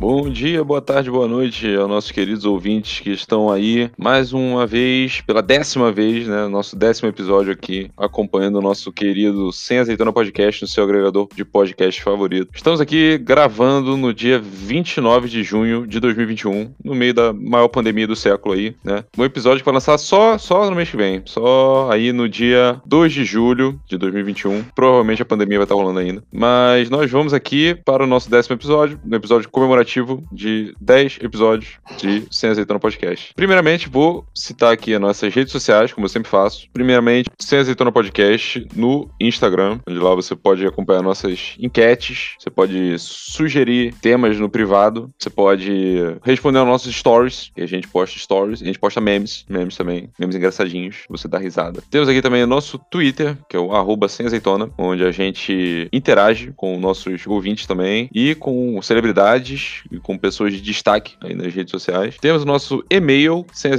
Bom dia, boa tarde, boa noite aos nossos queridos ouvintes que estão aí mais uma vez, pela décima vez, né? Nosso décimo episódio aqui, acompanhando o nosso querido Sem Azeitona Podcast no seu agregador de podcast favorito. Estamos aqui gravando no dia 29 de junho de 2021, no meio da maior pandemia do século aí, né? Um episódio vai lançar só, só no mês que vem, só aí no dia 2 de julho de 2021. Provavelmente a pandemia vai estar rolando ainda. Mas nós vamos aqui para o nosso décimo episódio, no episódio comemorativo de 10 episódios de Sem Azeitona Podcast. Primeiramente, vou citar aqui as nossas redes sociais, como eu sempre faço. Primeiramente, Sem Azeitona Podcast no Instagram, onde lá você pode acompanhar nossas enquetes, você pode sugerir temas no privado, você pode responder aos nossos stories, que a gente posta stories, a gente posta memes, memes também, memes engraçadinhos, você dá risada. Temos aqui também o nosso Twitter, que é o arroba sem azeitona, onde a gente interage com nossos ouvintes também e com celebridades e com pessoas de destaque aí nas redes sociais. Temos o nosso e-mail, sem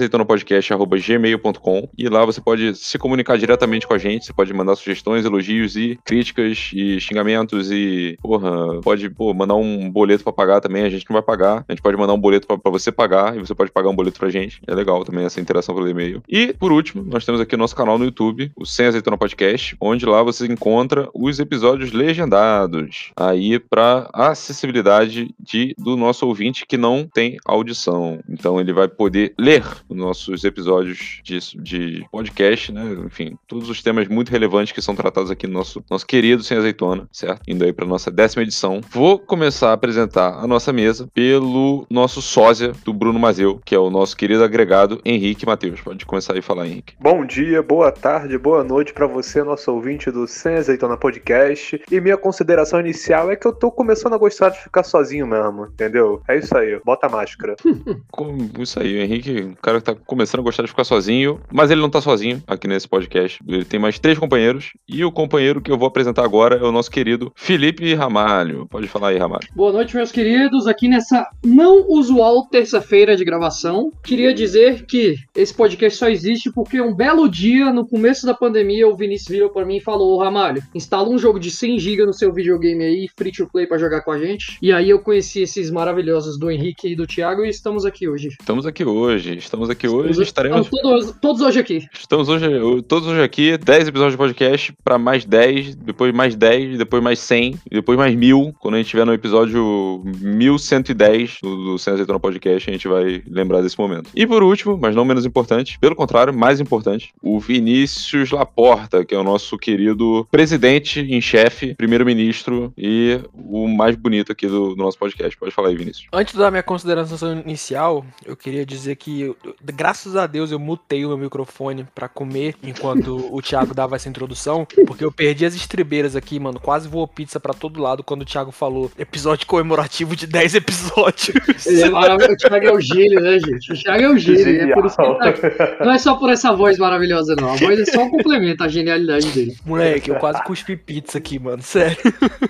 gmail.com e lá você pode se comunicar diretamente com a gente, você pode mandar sugestões, elogios e críticas e xingamentos e, porra, pode pô, mandar um boleto para pagar também, a gente não vai pagar. A gente pode mandar um boleto para você pagar e você pode pagar um boleto pra gente. É legal também essa interação pelo e-mail. E, por último, nós temos aqui o nosso canal no YouTube, o Sem Azeitona Podcast, onde lá você encontra os episódios legendados aí para acessibilidade de, do nosso ouvinte que não tem audição. Então ele vai poder ler os nossos episódios de, de podcast, né? Enfim, todos os temas muito relevantes que são tratados aqui no nosso, nosso querido Sem Azeitona, certo? Indo aí para nossa décima edição. Vou começar a apresentar a nossa mesa pelo nosso sósia do Bruno Mazeu, que é o nosso querido agregado Henrique Matheus. Pode começar aí a falar, Henrique. Bom dia, boa tarde, boa noite para você, nosso ouvinte do Sem Azeitona Podcast. E minha consideração inicial é que eu tô começando a gostar de ficar sozinho mesmo, entendeu? É isso aí, bota a máscara. isso aí, o Henrique, o cara que tá começando a gostar de ficar sozinho, mas ele não tá sozinho aqui nesse podcast. Ele tem mais três companheiros e o companheiro que eu vou apresentar agora é o nosso querido Felipe Ramalho. Pode falar aí, Ramalho. Boa noite, meus queridos. Aqui nessa não usual terça-feira de gravação, queria dizer que esse podcast só existe porque um belo dia, no começo da pandemia, o Vinícius virou pra mim e falou: Ô Ramalho, instala um jogo de 100 GB no seu videogame aí, free to play pra jogar com a gente. E aí eu conheci maravilhosos do Henrique e do Thiago e estamos aqui hoje. Estamos aqui hoje, estamos aqui hoje, estamos, estaremos. Todos, todos, hoje aqui. Estamos hoje, todos hoje aqui, 10 episódios de podcast para mais 10, depois mais 10, depois mais 100, depois mais 1000. Quando a gente tiver no episódio 1110 do, do Sem Azeitona Podcast, a gente vai lembrar desse momento. E por último, mas não menos importante, pelo contrário, mais importante, o Vinícius Laporta, que é o nosso querido presidente em chefe, primeiro-ministro e o mais bonito aqui do, do, nosso podcast. Pode falar aí, Vinícius. Antes da minha consideração inicial, eu queria dizer que, eu, graças a Deus, eu mutei o meu microfone para comer enquanto o Thiago dava essa introdução, porque eu perdi as estribeiras aqui, mano. Quase voou pizza para todo lado quando o Thiago falou episódio comemorativo de 10 episódios. Ele é maravilhoso. O Thiago é o gênio, né, gente? O Thiago é o gênio. É por isso que tá... Não é só por essa voz maravilhosa, não. A voz é só um complemento à genialidade dele. Moleque, eu quase cuspi pizza aqui, mano. Sério.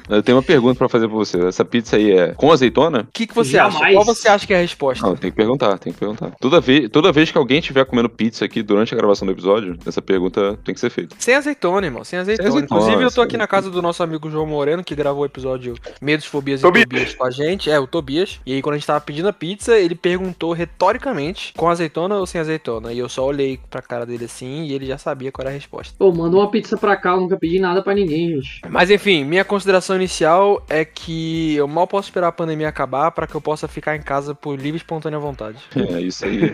Eu tenho uma pergunta para fazer pra você. Essa pizza aí é com azeitona? O que, que você Jamais. acha? Qual você acha que é a resposta? Não, tem que perguntar, tem que perguntar. Toda vez, toda vez que alguém estiver comendo pizza aqui durante a gravação do episódio, essa pergunta tem que ser feita. Sem azeitona, irmão. Sem azeitona. Sem azeitona Inclusive, eu tô aqui na casa do nosso amigo João Moreno, que gravou o episódio Medos, Fobias Tobias. e Tobias com a gente. É, o Tobias. E aí, quando a gente tava pedindo a pizza, ele perguntou retoricamente com azeitona ou sem azeitona. E eu só olhei pra cara dele assim e ele já sabia qual era a resposta. Pô, manda uma pizza pra cá, eu nunca pedi nada pra ninguém, gente. Mas enfim, minha consideração inicial é que eu mal posso esperar a pandemia acabar para que eu possa ficar em casa por livre e espontânea vontade. É, isso aí.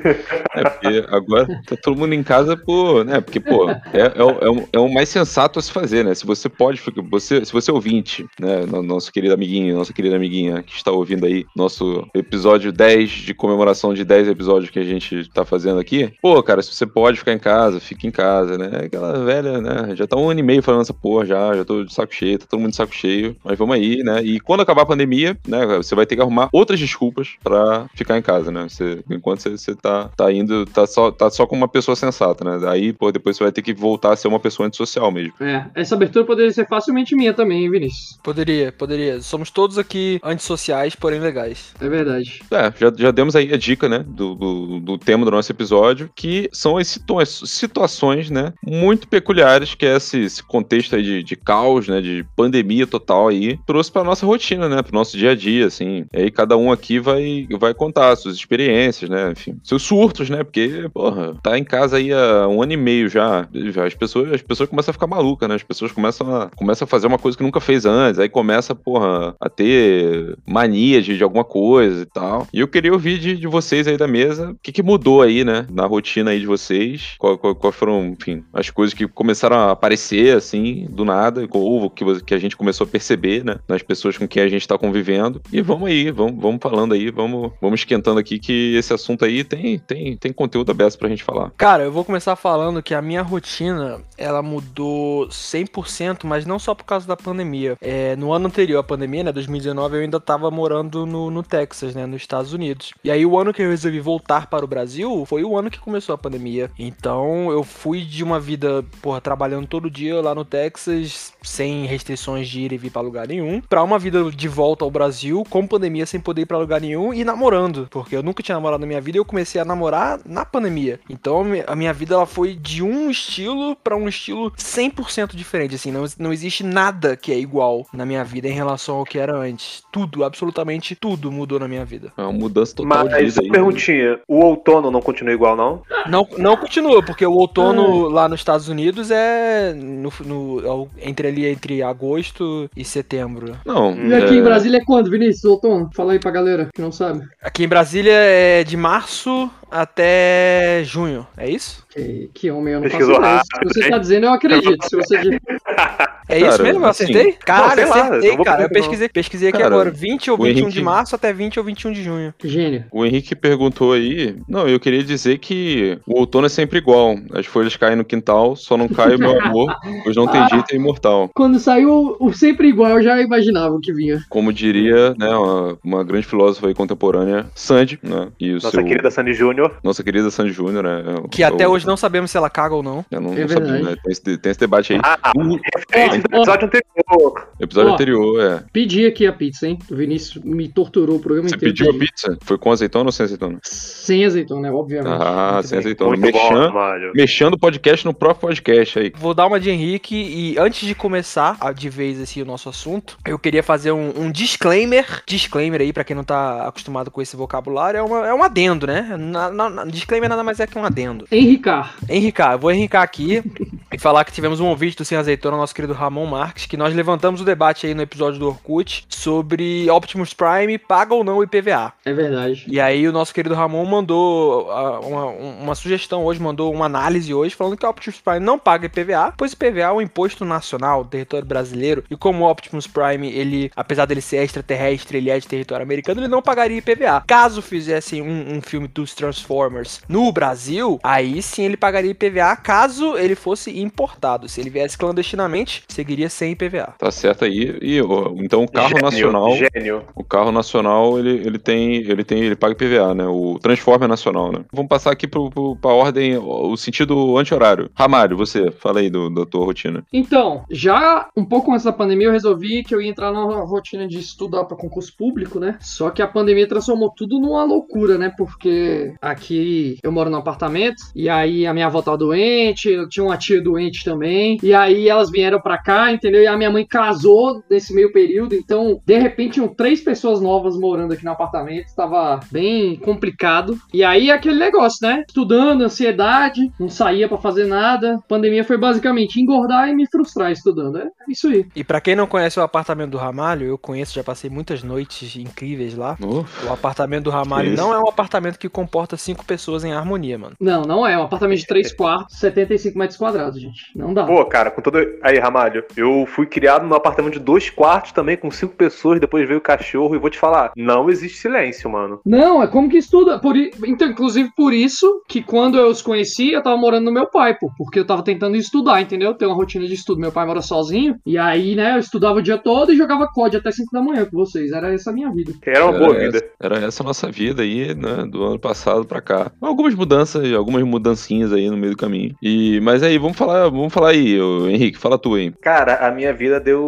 É porque agora tá todo mundo em casa por, né? Porque, pô, é, é, é, o, é o mais sensato a se fazer, né? Se você pode, você, se você é ouvinte, né? Nosso querido amiguinho, nossa querida amiguinha que está ouvindo aí, nosso episódio 10 de comemoração de 10 episódios que a gente tá fazendo aqui. Pô, cara, se você pode ficar em casa, fique em casa, né? Aquela velha, né? Já tá um ano e meio falando essa porra já, já tô de saco cheio, tá todo mundo de saco cheio, mas vamos aí, né? E quando acabar a pandemia, né? Você vai ter que arrumar outras desculpas para ficar em casa, né? Você, enquanto você, você tá, tá indo, tá só, tá só com uma pessoa sensata, né? Aí, pô, depois você vai ter que voltar a ser uma pessoa antissocial mesmo. É, essa abertura poderia ser facilmente minha também, hein, Vinícius? Poderia, poderia. Somos todos aqui antissociais, porém legais. É verdade. É, já, já demos aí a dica, né? Do, do, do tema do nosso episódio, que são as situa situações, né? Muito peculiares que esse, esse contexto aí de, de caos, né? De pandemia total aí, trouxe pra nossa rotina, né? Pro nosso dia a dia, assim. E aí cada um aqui vai, vai contar suas experiências, né? Enfim, seus surtos, né? Porque, porra, tá em casa aí há um ano e meio já. já as, pessoas, as pessoas começam a ficar malucas, né? As pessoas começam a, começam a fazer uma coisa que nunca fez antes. Aí começa, porra, a ter mania de, de alguma coisa e tal. E eu queria ouvir de, de vocês aí da mesa o que, que mudou aí, né? Na rotina aí de vocês. Quais qual, qual foram, enfim, as coisas que começaram a aparecer, assim, do nada. Ou que, que a gente começou a perceber, né? Nas pessoas com quem a gente tá convivendo. E vamos aí, vamos, vamos falando aí, vamos, vamos esquentando aqui que esse assunto aí tem, tem, tem conteúdo aberto pra gente falar. Cara, eu vou começar falando que a minha rotina, ela mudou 100%, mas não só por causa da pandemia. É, no ano anterior à pandemia, né, 2019, eu ainda tava morando no, no Texas, né, nos Estados Unidos. E aí o ano que eu resolvi voltar para o Brasil foi o ano que começou a pandemia. Então eu fui de uma vida, porra, trabalhando todo dia lá no Texas, sem restrições de ir e vir para lugar nenhum, para uma vida de volta ao Brasil com pandemia sem poder ir para lugar nenhum e namorando, porque eu nunca tinha namorado na minha vida e eu comecei a namorar na pandemia. Então a minha vida ela foi de um estilo para um estilo 100% diferente, assim, não, não existe nada que é igual na minha vida em relação ao que era antes. Tudo, absolutamente tudo mudou na minha vida. É uma mudança total Mas, de vida aí. né? perguntinha, o outono não continua igual, não? Não, não continua, porque o outono lá nos Estados Unidos é no, no- é entre ali entre agosto e setembro. Não, E aqui é, em Brasília é quando, Vinícius? Outono? Fala aí pra galera que não sabe. Aqui em Brasília é de março até junho, é isso? Que, que homem, eu não Pesquisou faço ideia. rápido, Se você hein? tá dizendo, eu acredito. Se você diz... É Cara, isso mesmo? Eu assim, acertei? Caralho, sei lá, acertei, eu vou cara. Eu pesquisei, pesquisei aqui Cara, agora. 20 ou o 21 de Henrique- março até 20 ou 21 de junho. Gênio. O Henrique perguntou aí. Não, eu queria dizer que o outono é sempre igual. As folhas caem no quintal, só não cai o meu amor, pois não tem jeito é imortal. Quando saiu o sempre igual, eu já imaginava o que vinha. Como diria, né, uma, uma grande filósofa aí contemporânea, Sandy, né? E o Nossa seu, querida Sandy Júnior. nossa querida Sandy Júnior, né? é, Que é até o- hoje não sabemos se ela caga ou não. Eu não, É não sabia, né? Tem esse, tem esse debate aí. Ah, No referente do episódio anterior. episódio Ó. anterior, é. Pedi aqui a pizza, hein? O Vinícius me torturou o programa Você inteiro. pediu a pizza? Foi com azeitona ou sem azeitona? Sem azeitona, né? Obviamente. Ah, Muito sem bem. azeitona. Bom, Mexendo, mexendo o podcast no próprio podcast aí. Vou dar uma de Henrique e antes de começar a- de vez assim, o nosso assunto, eu queria fazer um, um disclaimer. Disclaimer aí, pra quem não tá acostumado com esse vocabulário, é, uma- é um adendo, né? Na, na- na- disclaimer nada mais é que um adendo. Henricar. Henricar, eu vou enricar aqui e falar que tivemos um ouvinte do Sem Azeitona, nosso querido Ramon Marques, que nós levantamos o debate aí no episódio do Orkut sobre Optimus Prime paga ou não o IPVA. É verdade. E aí o nosso querido Ramon mandou ah, uma, uma sugestão hoje, mandou uma análise hoje falando que o Optimus Prime não paga IPVA, pois IPVA é um imposto nacional território brasileiro e como o Optimus Prime, ele, apesar dele ser extraterrestre, ele é de território americano, ele não pagaria IPVA. Caso fizessem um, um filme dos Transformers no Brasil, aí sim ele pagaria IPVA caso ele fosse importado. Se ele viesse clandestinamente, seguiria sem IPVA. Tá certo aí. E então o carro Gênio, nacional, Gênio. o carro nacional, ele, ele tem, ele tem, ele paga IPVA, né? O Transformer nacional, né? Vamos passar aqui pro, pro, pra ordem, o sentido anti-horário. Ramário, você, fala aí do, da tua rotina. Então, já um pouco antes da pandemia, eu resolvi que eu ia entrar na rotina de estudar para concurso público, né? Só que a pandemia transformou tudo numa loucura, né? Porque aqui eu moro num apartamento e aí a minha avó tá doente, eu tinha uma tia doente também, e aí elas vieram pra cá, entendeu? E a minha mãe casou nesse meio período, então de repente tinham três pessoas novas morando aqui no apartamento, estava bem complicado. E aí aquele negócio, né? Estudando, ansiedade, não saía pra fazer nada. Pandemia foi basicamente engordar e me frustrar estudando. É isso aí. E pra quem não conhece o apartamento do Ramalho, eu conheço, já passei muitas noites incríveis lá. Ufa. O apartamento do Ramalho não é um apartamento que comporta cinco pessoas em harmonia, mano. Não, não é. Um apartamento de 3 quartos, 75 metros quadrados, gente. Não dá. Pô, cara, com todo. Aí, Ramalho, eu fui criado num apartamento de dois quartos também, com cinco pessoas, depois veio o cachorro, e vou te falar, não existe silêncio, mano. Não, é como que estuda. Por, então, inclusive por isso que quando eu os conheci, eu tava morando no meu pai, pô. Porque eu tava tentando estudar, entendeu? Ter uma rotina de estudo. Meu pai mora sozinho. E aí, né, eu estudava o dia todo e jogava COD até 5 da manhã com vocês. Era essa a minha vida. Era uma Era boa essa, vida. Era essa a nossa vida aí, né? Do ano passado pra cá. Algumas mudanças, algumas mudancinhas aí no meio do caminho. E, mas aí, vamos falar, vamos falar aí, Henrique, fala tu aí. Cara, a minha vida deu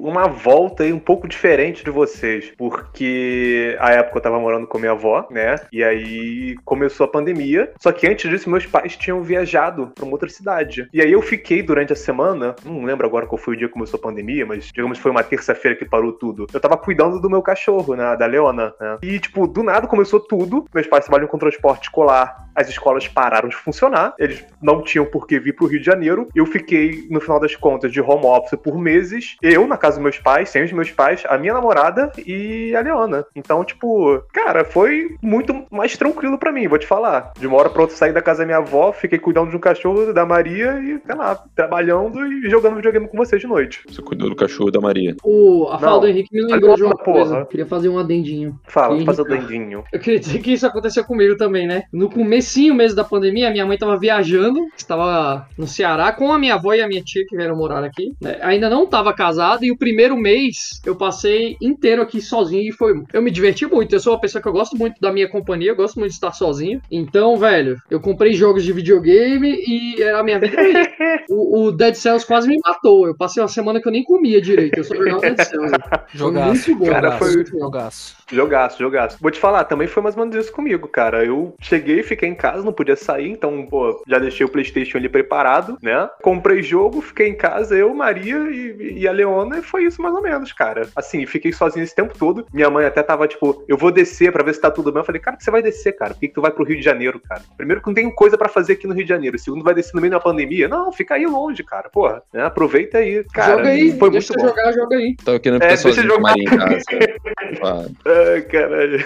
uma volta aí um pouco diferente de vocês, porque a época eu tava morando com minha avó, né? E aí começou a pandemia. Só que antes disso, meus pais tinham viajado pra uma outra cidade. E aí eu fiquei durante a semana, não lembro agora qual foi o dia que começou a pandemia, mas digamos que foi uma terça-feira que parou tudo. Eu tava cuidando do meu cachorro, né? Da Leona, né? E, tipo, do nada começou tudo. Meus pais trabalham com transporte escolar. As escolas pararam de funcionar. Eles não tinham por que vir pro Rio de Janeiro. Eu fiquei, no final das contas, de home office por meses. Eu, na casa dos meus pais, sem os meus pais, a minha namorada e a Leona. Então, tipo, cara, foi muito mais tranquilo para mim, vou te falar. De uma hora pra outra saí da casa da minha avó, fiquei cuidando de um cachorro da Maria e, sei lá, trabalhando e jogando videogame com você de noite. Você cuidou do cachorro da Maria. O, a fala Não. do Henrique me lembrou de uma Porra. coisa. Queria fazer um adendinho. Fala, Sim. faz o dendinho. Eu queria dizer que isso aconteceu comigo também, né? No comecinho mesmo da pandemia, minha mãe tava viajando, estava no Ceará com a minha avó e a minha tia que vieram morar aqui. né? Ainda não tava casada e o primeiro mês eu passei inteiro aqui sozinho e foi. Eu me diverti muito. Eu sou uma pessoa que eu gosto muito da minha companhia, eu gosto muito de estar sozinho. Então, velho, eu comprei jogos de videogame e era a minha vida. o, o Dead Cells quase me matou. Eu passei uma semana que eu nem comia direito. Eu só jogava Dead Cells. Jogaço. muito bom, cara, jogaço, foi- jogaço. Jogaço, jogaço. Vou te falar, também foi mais ou menos isso comigo, cara. Eu cheguei, fiquei em casa, não podia sair, então, pô, já deixei o PlayStation ali preparado, né? Comprei jogo, fiquei em casa, eu, Maria e, e a Leona, e foi isso mais ou menos, cara. Assim, fiquei sozinho esse tempo todo. Minha mãe até tava tipo, eu vou descer pra ver se tá tudo bem. Eu falei, cara, que você vai descer, cara? Por que, que tu vai pro Rio de Janeiro, cara? Primeiro que não tem coisa pra fazer aqui no Rio de Janeiro. Segundo, vai descer no meio da pandemia. Não, fica aí longe, cara. Porra, né? Aproveita aí. Cara, joga aí, foi deixa muito eu bom. jogar, joga aí. Tava querendo É, deixa eu jogar. Maria em casa. Ah, Ai, caralho.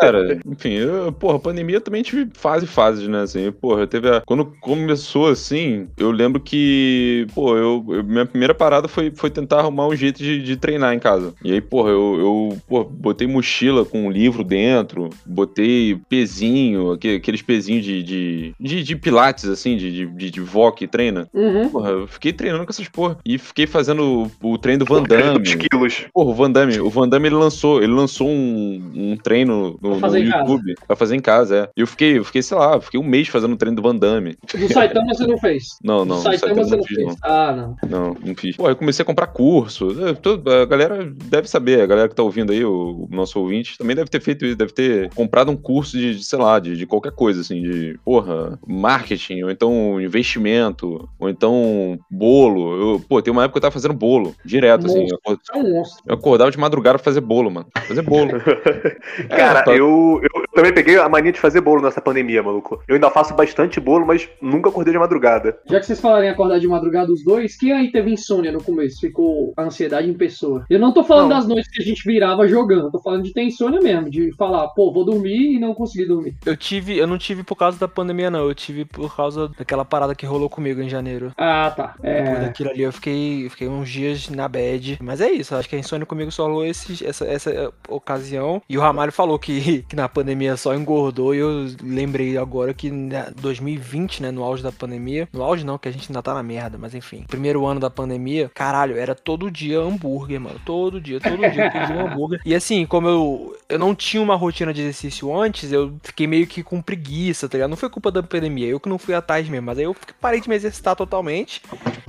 Cara, enfim, eu, porra, pandemia também tive fase e fases, né, assim, porra, teve a... Quando começou, assim, eu lembro que, pô, eu, eu- minha primeira parada foi, foi tentar arrumar um jeito de, de treinar em casa. E aí, porra, eu, eu pô, botei mochila com um livro dentro, botei pezinho, aque- aqueles pezinhos de, de, de, de pilates, assim, de, de, de, de vó que treina. Uhum. Porra, eu fiquei treinando com essas porra. E fiquei fazendo o, o treino do Van Damme. Os quilos. Porra, o Van Damme, o Van Damme ele lançou, ele lançou um, um treino no, no em casa. YouTube pra fazer em casa, é. E eu fiquei, eu fiei, sei lá, fiquei um mês fazendo o treino do Van Damme. Do Saitama você não fez? Não, não, Do no Saitama Saitama você não não fez? não. Ah, não. Não, não fiz. Pô, eu comecei a comprar curso. é, a galera deve saber, a galera que tá ouvindo aí, o, o nosso ouvinte, também deve ter feito isso, deve ter comprado um curso de, de, sei lá, de, de qualquer coisa, assim, de, porra, marketing, ou então investimento, ou então bolo. Eu, pô, tem uma época que eu tava fazendo bolo, direto, assim. Eu, acor- Você é um monstro. eu acordava de madrugada pra fazer bolo, mano. Fazer bolo. Cara, É, tá- eu, eu também peguei a mania de fazer bolo nessa pandemia, maluco. Eu ainda faço bastante bolo, mas nunca acordei de madrugada. Já que vocês falarem acordar de madrugada os dois, quem aí teve insônia no começo? Ficou a ansiedade em pessoa. Eu não tô falando Não. das noites que a gente virava jogando, tô falando de ter insônia mesmo, de falar, pô, vou dormir e não conseguir dormir. Eu tive, eu não tive por causa da pandemia, não. Eu tive por causa daquela parada que rolou comigo em janeiro. Ah, tá. Depois É. daquilo ali eu fiquei, eu fiquei uns dias na bad. Mas é isso, acho que a insônia comigo só rolou esse, essa, essa eh, ocasião. E o Ramalho falou que, que na pandemia só engordou. E eu lembrei agora que em 2020, né, no auge da pandemia. No auge não, que a gente ainda tá na merda, mas enfim. Primeiro ano da pandemia, caralho, era todo dia hambúrguer, mano. Todo dia, todo dia eu pedia um hambúrguer. E assim, como eu, eu não tinha uma rotina de exercício antes, eu fiquei meio que com preguiça, tá ligado? Não foi culpa da pandemia, eu que não fui atrás mesmo. Mas aí eu parei de me exercitar totalmente.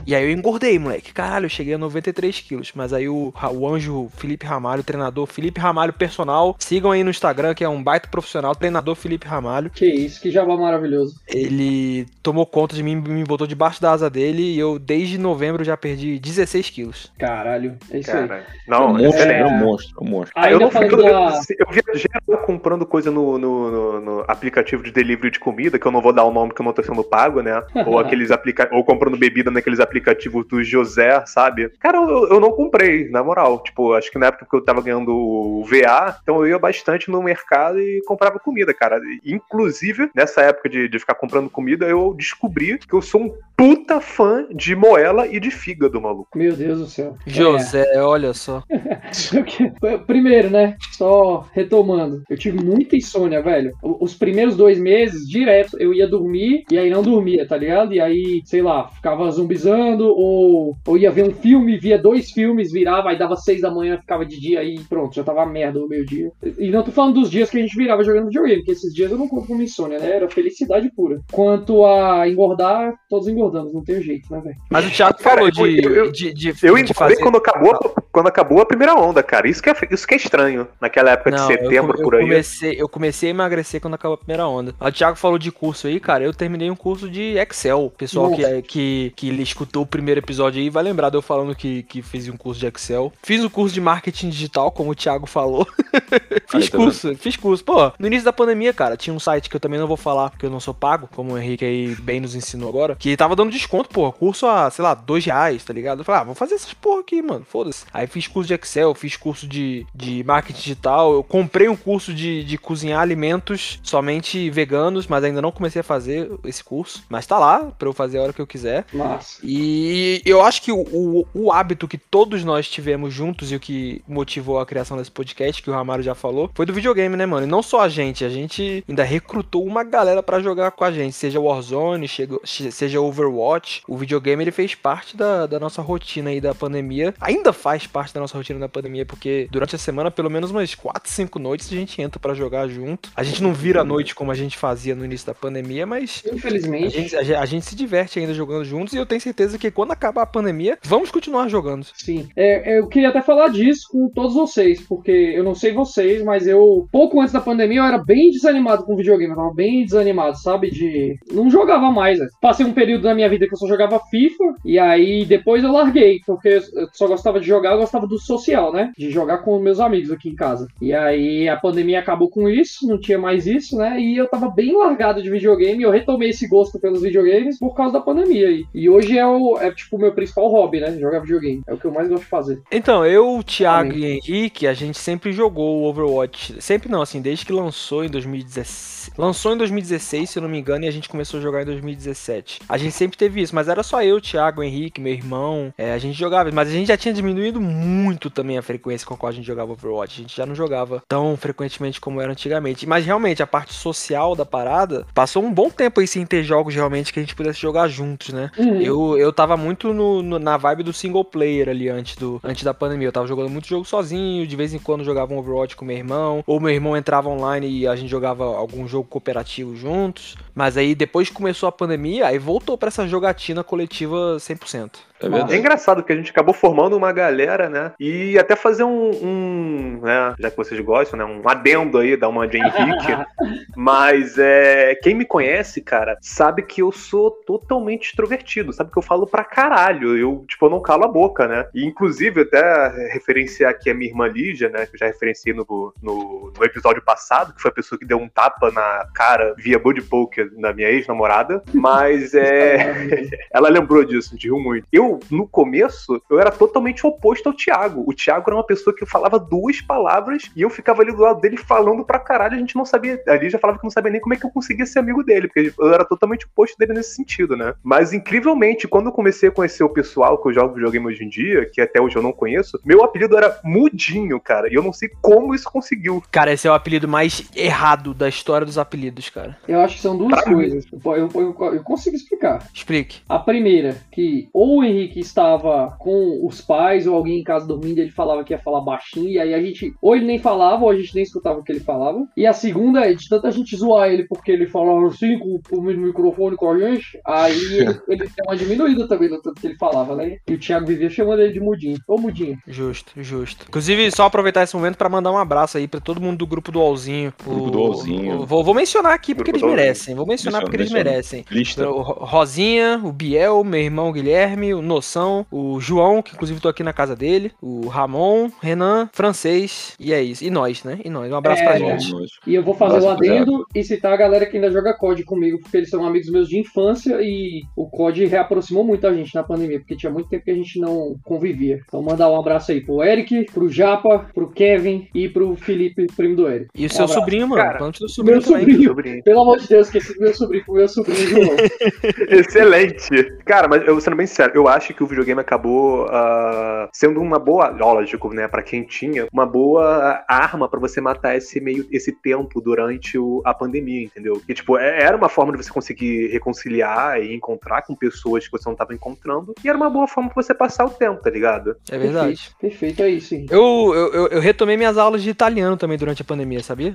E aí eu engordei, moleque. Caralho, eu cheguei a 93 quilos. Mas aí o, o anjo Felipe Ramalho, treinador Felipe Ramalho personal. Sigam aí no Instagram, que é um baita profissional, treinador Felipe Ramalho. Que isso, que jabá maravilhoso. Ele tomou conta de mim, me botou debaixo da asa dele. E eu, desde novembro, já perdi 16 quilos. Caralho, é isso aí. Não, um monstro, é um monstro, é um monstro. Ah, eu não fico, eu, da... eu via geral comprando coisa no, no, no- no aplicativo de delivery de comida, que eu não vou dar o nome que eu não tô sendo pago, né? Ou aqueles aplica ou comprando bebida naqueles aplicativos do José, sabe? Cara, eu, eu não comprei, na moral. Tipo, acho que na época que eu tava ganhando o VA, então eu ia bastante no mercado e comprava comida, cara. Inclusive, nessa época de, de ficar comprando comida, eu descobri que eu sou um puta fã de moela e de fígado, maluco. Meu Deus do céu. José, olha só. É. Primeiro, né? Só retomando. Eu tive muita insônia, velho. Os primeiros dois meses, direto, eu ia dormir e aí não dormia, tá ligado? E aí, sei lá, ficava zumbizando ou, ou ia ver um filme, via dois filmes, virava, aí dava seis da manhã, ficava de dia aí pronto, já tava merda no meio-dia. E não tô falando dos dias que a gente virava jogando videogame, porque esses dias eu não como insônia, né? Era felicidade pura. Quanto a engordar, todos engordamos, não tem jeito, né, velho? Mas o Thiago Cara, falou eu- de, eu- eu- de, de, Eu de engordei fazer. quando acabou, quando quando acabou a primeira onda, cara. Isso que é, isso que é estranho. Naquela época de Não, setembro, eu, eu por aí. Comecei, eu comecei a emagrecer quando acabou a primeira onda. O Thiago falou de curso aí, cara. Eu terminei um curso de Excel. O pessoal que, Nossa. que, que escutou o primeiro episódio aí vai lembrar de eu falando que, que fiz um curso de Excel. Fiz um curso de marketing digital, como o Thiago falou. fiz Aí, tá curso, fiz curso. Pô, no início da pandemia, cara, tinha um site que eu também não vou falar porque eu não sou pago, como o Henrique aí bem nos ensinou agora, que tava dando desconto, pô, curso a, sei lá, dois reais, tá ligado? Eu falei, ah, vou fazer essas porra aqui, mano, foda-se. Aí fiz curso de Excel, fiz curso de, de marketing digital, eu comprei um curso de, de cozinhar alimentos somente veganos, mas ainda não comecei a fazer esse curso, mas tá lá pra eu fazer a hora que eu quiser. Massa. E eu acho que o, o, o hábito que todos nós tivemos juntos e o que motivou a criação desse podcast, que o Ramário já falou, foi do videogame, né, mano? E não só a gente, a gente ainda recrutou uma galera pra jogar com a gente, seja Warzone, seja Overwatch. O videogame ele fez parte da, da nossa rotina aí da pandemia, ainda faz parte da nossa rotina da pandemia, porque durante a semana, pelo menos umas 4, 5 noites a gente entra pra jogar junto. A gente não vira a noite como a gente fazia no início da pandemia, mas a Infelizmente. gente, a, gente, a gente se diverte ainda jogando juntos e eu tenho certeza que quando acabar a pandemia, vamos continuar jogando. Sim. É, eu queria até falar disso com todos vocês, porque eu não sei vocês, mas eu, pouco antes da pandemia, eu era bem desanimado com videogame. Eu tava bem desanimado, sabe? De. Não jogava mais. né? Passei um período da minha vida que eu só jogava FIFA, e aí depois eu larguei, porque eu só gostava de jogar, eu gostava do social, né? De jogar com meus amigos aqui em casa. E aí a pandemia acabou com isso, não tinha mais isso, né? E eu tava bem largado de videogame, eu retomei esse gosto pelos videogames por causa da pandemia aí. E hoje é, o, é tipo o meu principal hobby, né? Jogar videogame. É o que eu mais gosto de fazer. Então, eu, o Thiago e Henrique, a gente sempre jogou o Overwatch. Sempre não, assim, desde que lançou em 2016. Lançou em 2016, se eu não me engano, e a gente começou a jogar em 2017. A gente sempre teve isso, mas era só eu, Thiago, Henrique, meu irmão. é, a gente jogava, mas a gente já tinha diminuído muito também a frequência com a qual a gente jogava Overwatch. A gente já não jogava tão frequentemente como era antigamente. Mas realmente, a parte social da parada passou um bom tempo aí sem ter jogos realmente que a gente pudesse jogar juntos, né? Uhum. Eu, eu tava muito no- no- na vibe do single player ali antes, do, antes da pandemia. Eu tava jogando muito jogo sozinho, de vez em quando jogava um Overwatch com meu irmão, ou meu irmão entrava online e a gente jogava algum jogo cooperativo juntos. Mas aí depois que começou a pandemia, aí voltou pra essa jogatina coletiva 100%. É. É engraçado que a gente acabou formando uma galera, né? E até fazer um, um, né? Já que vocês gostam, né? Um adendo aí, dar uma de Henrique. Mas é, quem me conhece, cara, sabe que eu sou totalmente extrovertido, sabe que eu falo pra caralho. Eu, tipo, eu não calo a boca, né? E inclusive, até referenciar aqui a minha irmã Lígia, né? Que eu já referenciei no, no, no episódio passado, que foi a pessoa que deu um tapa na cara via Buddy Poker da minha ex-namorada. Mas é. Ela lembrou disso, a gente riu muito. Eu, no começo, eu era totalmente oposto ao Thiago. O Thiago era uma pessoa que falava duas palavras e eu ficava ali do lado dele falando pra caralho. A gente não sabia. Ali já falava que não sabia nem como é que eu conseguia ser amigo dele, porque eu era totalmente oposto dele nesse sentido, né? Mas incrivelmente, quando eu comecei a conhecer o pessoal que eu jogo videogame hoje em dia, que até hoje eu não conheço, meu apelido era Mudinho, cara. E eu não sei como isso conseguiu. Cara, esse é o apelido mais errado da história dos apelidos, cara. Eu acho que são duas Pra coisas. Eu, eu- eu- eu consigo explicar. Explique. A primeira, que ou o Henrique estava com os pais ou alguém em casa dormindo, ele falava que ia falar baixinho, e aí a gente, ou ele nem falava, ou a gente nem escutava o que ele falava. E a segunda é de tanta gente zoar ele porque ele falava assim com o microfone com a gente, aí ele, ele deu uma diminuída também no tanto que ele falava, né? E o Thiago vivia chamando ele de Mudinho. Ô Mudinho. Justo, justo. Inclusive, só aproveitar esse momento pra mandar um abraço aí pra todo mundo do grupo do Alzinho. Grupo O- do Alzinho. o- Vou, vou mencionar aqui porque Grupo eles do merecem. Vou mencionar Menciona, porque eles merecem. Lista. O Rosinha, o Biel, meu irmão Guilherme, o Noção, o João, que inclusive tô aqui na casa dele, o Ramon, Renan, francês, e é isso. E nós, né? E nós. Um abraço É, pra é. gente. E eu vou fazer o adendo e citar a galera que ainda joga COD comigo, porque eles são amigos meus de infância e o COD reaproximou muito a gente na pandemia, porque tinha muito tempo que a gente não convivia. Então mandar um abraço aí pro Eric, pro Japa, pro Kevin e pro Felipe, primo do Eric. E o Um seu abraço. sobrinho, mano. Cara, do sobrinho Meu também. sobrinho. Sobrinho. Pelo amor de Deus, esqueci do meu sobrinho, pro meu sobrinho João. Excelente. Cara, mas eu sendo bem sincero, eu acho que o videogame acabou ah, sendo uma boa, lógico, né, para quem tinha, uma boa arma pra você matar esse meio esse tempo durante o- a pandemia, entendeu? Que tipo, é- era uma forma de você conseguir reconciliar e encontrar com pessoas que você não tava encontrando, e era uma boa forma pra você passar o tempo, tá ligado? É verdade. Perfeito, perfeito, é isso. Eu, eu, eu, eu retomei minhas aulas de italiano também durante a pandemia, sabia?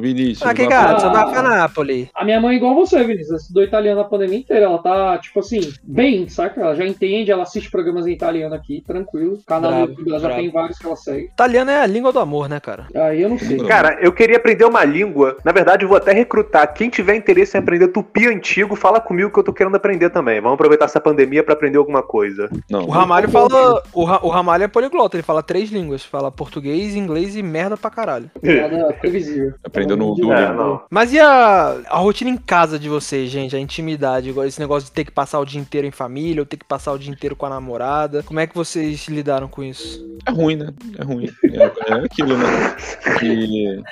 Vinícius? Ah, ma- cazzo, Ah. da Napoli. A minha mãe é igual você, Vinícius. Ela estudou italiano a pandemia inteira. Ela tá, tipo assim, bem, saca? Ela já entende, ela assiste programas em italiano aqui, tranquilo. Canal Bravo, do YouTube, ela já bravo. tem vários que ela segue. Italiano é a língua do amor, né, cara? Aí eu não sei. Cara, eu queria aprender uma língua. Na verdade, eu vou até recrutar. Quem tiver interesse em aprender tupi antigo, fala comigo que eu tô querendo aprender também. Vamos aproveitar essa pandemia pra aprender alguma coisa. Não. O Ramalho fala. O, Ra- o Ramalho é poliglota, ele fala três línguas. Fala português, inglês e merda pra caralho. Nada previsível. Aprendeu no Então, É, não. Mas e a, a rotina em casa de vocês, gente? A intimidade, esse negócio de ter que passar o dia inteiro em família, ou ter que passar o dia inteiro com a namorada. Como é que vocês lidaram com isso? É ruim, né? É ruim. É, é aquilo, né? Que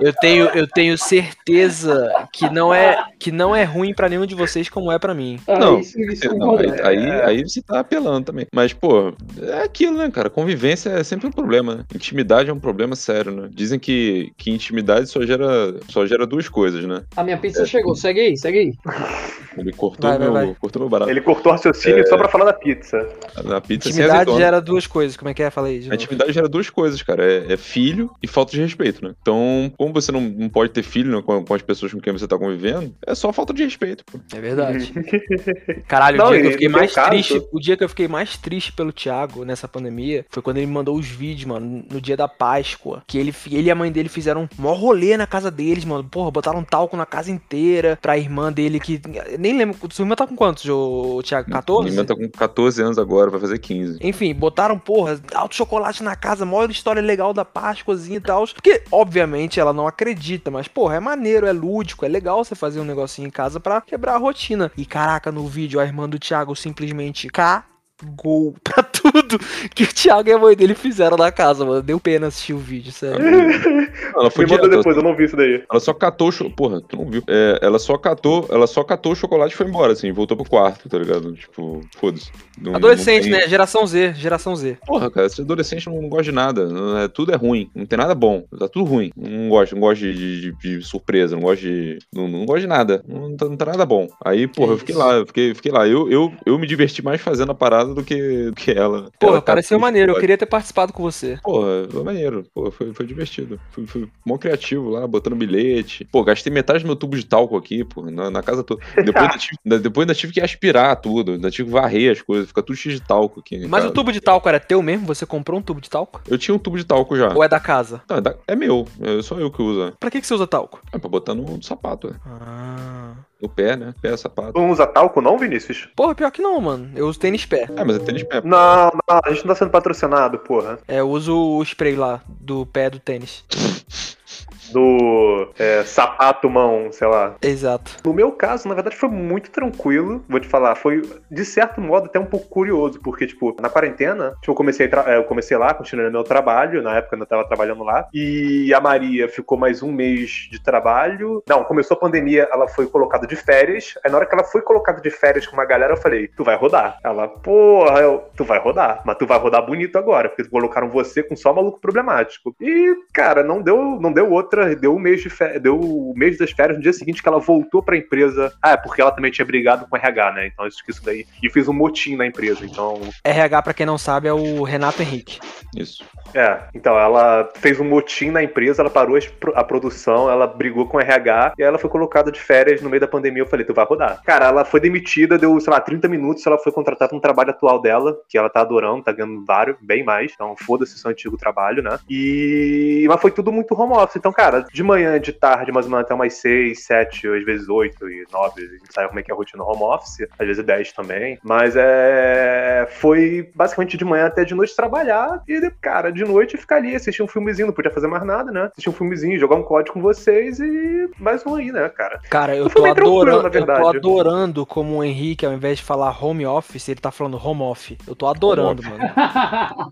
Eu tenho, eu tenho certeza que não é, que não é ruim pra nenhum de vocês como é pra mim. Ah, Não, isso, isso Não, aí, aí, aí você tá apelando também. Mas, pô, é aquilo, né, cara? Convivência é sempre um problema, né? Intimidade é um problema sério, né? Dizem que, que intimidade só gera, só gera duas coisas, né? A minha pizza chegou, segue aí, segue aí. Ele cortou, Vai, vai, meu, vai. cortou meu barato. Ele cortou o raciocínio só pra falar da pizza. Na pizza Intimidade gera duas coisas. Como é que é? Fala aí. de A intimidade gera duas coisas, cara. É, é filho e falta de respeito, né? Então, como você não, não pode ter filho né, com, com as pessoas com quem você tá convivendo, é só falta de respeito, pô. É verdade. Caralho, Não, o dia que eu fiquei mais caso- triste, o dia que eu fiquei mais triste pelo Thiago nessa pandemia foi quando ele me mandou os vídeos, mano, no dia da Páscoa, que ele, ele e a mãe dele fizeram um maior rolê na casa deles, mano. Porra, botaram talco na casa inteira pra irmã dele que nem lembro, sua irmã tá com quantos, ô, Thiago? 14? Minha irmã tá com 14 anos agora, vai fazer 15. Enfim, botaram, porra, alto chocolate na casa, maior história legal da Páscoazinha e tal. Porque, obviamente, ela não acredita, mas, porra, é maneiro, é lúdico, é legal você fazer um negocinho em casa pra quebrar a rotina. E caraca, no vídeo, a irmã do Thiago simplesmente cagou pra tudo que o Thiago e a mãe dele fizeram na casa, mano. Deu pena assistir o vídeo, sério. Não, ela foi Me manda direto, depois, eu não vi isso daí. Ela só catou o. Porra, tu não viu. É, ela só catou, ela só catou o chocolate e foi embora, assim, voltou pro quarto, tá ligado? Tipo, foda-se. Não- Adolescente, não tem- né? Geração Z, geração Z. Porra, cara, esse adolescente não, não gosta de nada. não é- tudo é ruim. Não tem nada bom. Tá tudo ruim. Não gosto, não gosto de, de- de surpresa, não gosto de. Não, não gosto de nada. Não, tá, não tá nada bom. Aí, porra, eu fiquei isso. lá, eu fiquei, fiquei lá. Eu, eu, eu me diverti mais fazendo a parada do que, do que ela. Porra, Ela pareceu maneiro. Eu queria ter participado com você. Porra, foi maneiro. Pô, foi, foi divertido. Fui, fui mó criativo lá, botando bilhete. Pô, gastei metade do meu tubo de talco aqui, pô, na, na casa toda. Depois, ainda tive, ainda- depois ainda tive que aspirar tudo, ainda tive que varrer as coisas, fica tudo cheio de talco aqui. em Mas casa. o tubo de talco era teu mesmo? Você comprou um tubo de talco? Eu tinha um tubo de talco já. Ou é da casa? Não, é, da- é meu, é só eu que uso. Pra que, que você usa talco? É pra botar no, sapato, é. Ah. No pé, né? Pé, sapato. Tu não usa talco, não, Vinícius? Porra, pior que não, mano. Eu uso tênis pé. É, mas é tênis pé. Não, não, a gente não tá sendo patrocinado, porra. É, eu uso o spray lá do pé do tênis. Do é, sapato mão, sei lá. Exato. No meu caso, na verdade, foi muito tranquilo. Vou te falar, foi de certo modo até um pouco curioso, porque, tipo, na quarentena, tipo, eu comecei, é, eu comecei lá, continuei meu trabalho, na época eu ainda tava trabalhando lá, e a Maria ficou mais um mês de trabalho. Não, começou a pandemia, ela foi colocada de férias. Aí na hora que ela foi colocada de férias com uma galera, eu falei, tu vai rodar. Ela, porra, eu, tu vai rodar, mas tu vai rodar bonito agora, porque colocaram você com só maluco problemático. E, cara, não deu, não deu outra, deu um mês de férias, deu o mês das férias no dia seguinte que ela voltou pra empresa. Ah, é porque ela também tinha brigado com o RH, né? Então isso, isso daí. E fez um motim na empresa. Então, RH, pra quem não sabe, é o Renato Henrique. Isso. é. Então ela fez um motim na empresa, ela parou a produção, ela brigou com o RH e aí ela foi colocada de férias no meio da pandemia. Eu falei, tu vai rodar. Cara, ela foi demitida, deu, sei lá, 30 minutos, ela foi contratada no trabalho atual dela, que ela tá adorando, tá ganhando vários, bem mais. Então, foda-se seu antigo trabalho, né? E. Mas foi tudo muito home office. Então, cara, de manhã, de tarde, mais ou menos até umas 6, 7, às vezes 8 e 9, a gente sabe como é que é a rotina home office, às vezes 10 também. Mas é. Foi basicamente de manhã até de noite trabalhar e, cara, de noite ficar ali, assistir um filmezinho, não podia fazer mais nada, né? Assistir um filmezinho, jogar um código com vocês e mais um aí, né, cara? Cara, eu tô adorando, na eu tô verdade. adorando como o Henrique, ao invés de falar home office, ele tá falando home off. Eu tô adorando, mano.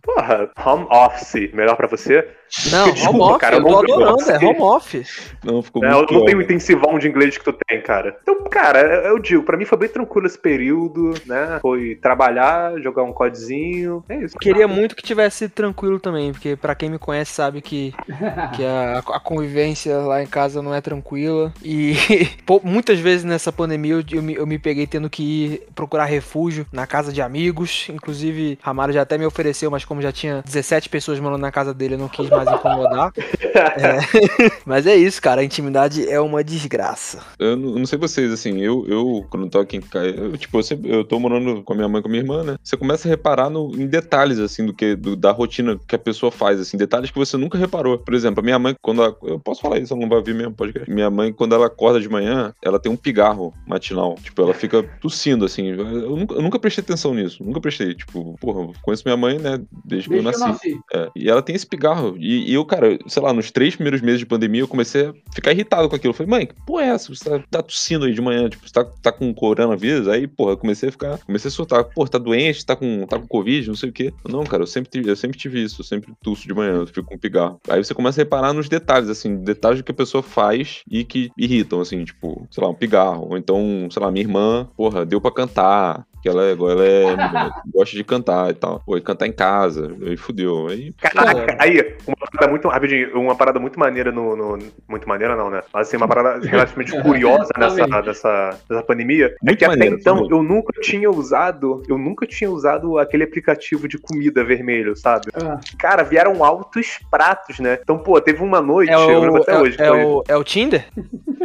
Porra, home office, melhor pra você? Não, Desculpa, home off, cara, eu tô adorando, é home off. Não, ficou É, eu não pior. tenho o intensivão de inglês que tu tem, cara. Então, cara, eu digo, pra mim foi bem tranquilo esse período, né? Foi trabalhar, jogar um codzinho. É isso. Queria muito que tivesse tranquilo também, porque pra quem me conhece sabe que, que a, a convivência lá em casa não é tranquila. E pô, muitas vezes nessa pandemia eu, eu, me, eu me peguei tendo que ir procurar refúgio na casa de amigos. Inclusive, Ramaro já até me ofereceu, mas como já tinha 17 pessoas morando na casa dele, eu não quis mais incomodar. É. Mas é isso, cara. A intimidade é uma desgraça. Eu não, eu não sei vocês, assim, eu, eu quando tô aqui em casa, eu, tipo, eu, sempre- eu tô morando com a minha mãe e com a minha irmã, né? Você começa a reparar no, em detalhes, assim, do que do- da rotina que a pessoa faz, assim, detalhes que você nunca reparou. Por exemplo, a minha mãe, quando ela, eu posso falar isso, ela não vai ouvir mesmo podcast. Minha mãe, quando ela acorda de manhã, ela tem um pigarro matinal. Tipo, ela fica tossindo, assim. Eu nunca, eu nunca prestei atenção nisso, nunca prestei. Tipo, porra, eu conheço minha mãe, né, desde que eu Desde que eu nasci. nasci. É, e ela tem esse pigarro. E, e eu, cara, sei lá, nos três primeiros meses de pandemia, eu comecei a ficar irritado com aquilo. Eu falei, mãe, que porra é essa? Você tá, tá tossindo aí de manhã, tipo, você tá, tá com coronavírus? Aí, porra, eu comecei a ficar, comecei a surtar. Pô, tá doente, tá com, tá com Covid, não sei o quê. Não, cara, eu sempre, tive, eu sempre tive isso, eu sempre tuço de manhã, eu fico com pigarro. Aí você começa a reparar nos detalhes, assim, detalhes que a pessoa faz e que irritam, assim, tipo, sei lá, um pigarro. Ou então, sei lá, minha irmã, porra, deu pra cantar. Que ela, é- ela é, gosta de cantar e tal. Pô, e cantar em casa. Aí fudeu. Aí Caraca, aí, uma parada muito, rapidinho, uma parada muito maneira no, no- Muito maneira não, né? Mas assim, uma parada relativamente curiosa nessa, nessa, nessa pandemia. é Muito que até maneiro, então por favor. eu nunca tinha usado. Eu nunca tinha usado aquele aplicativo de comida vermelho, sabe? Ah, Cara, vieram altos pratos, né? Então, pô, teve uma noite, É eu lembro o, até é, hoje. é foi- o, é o Tinder?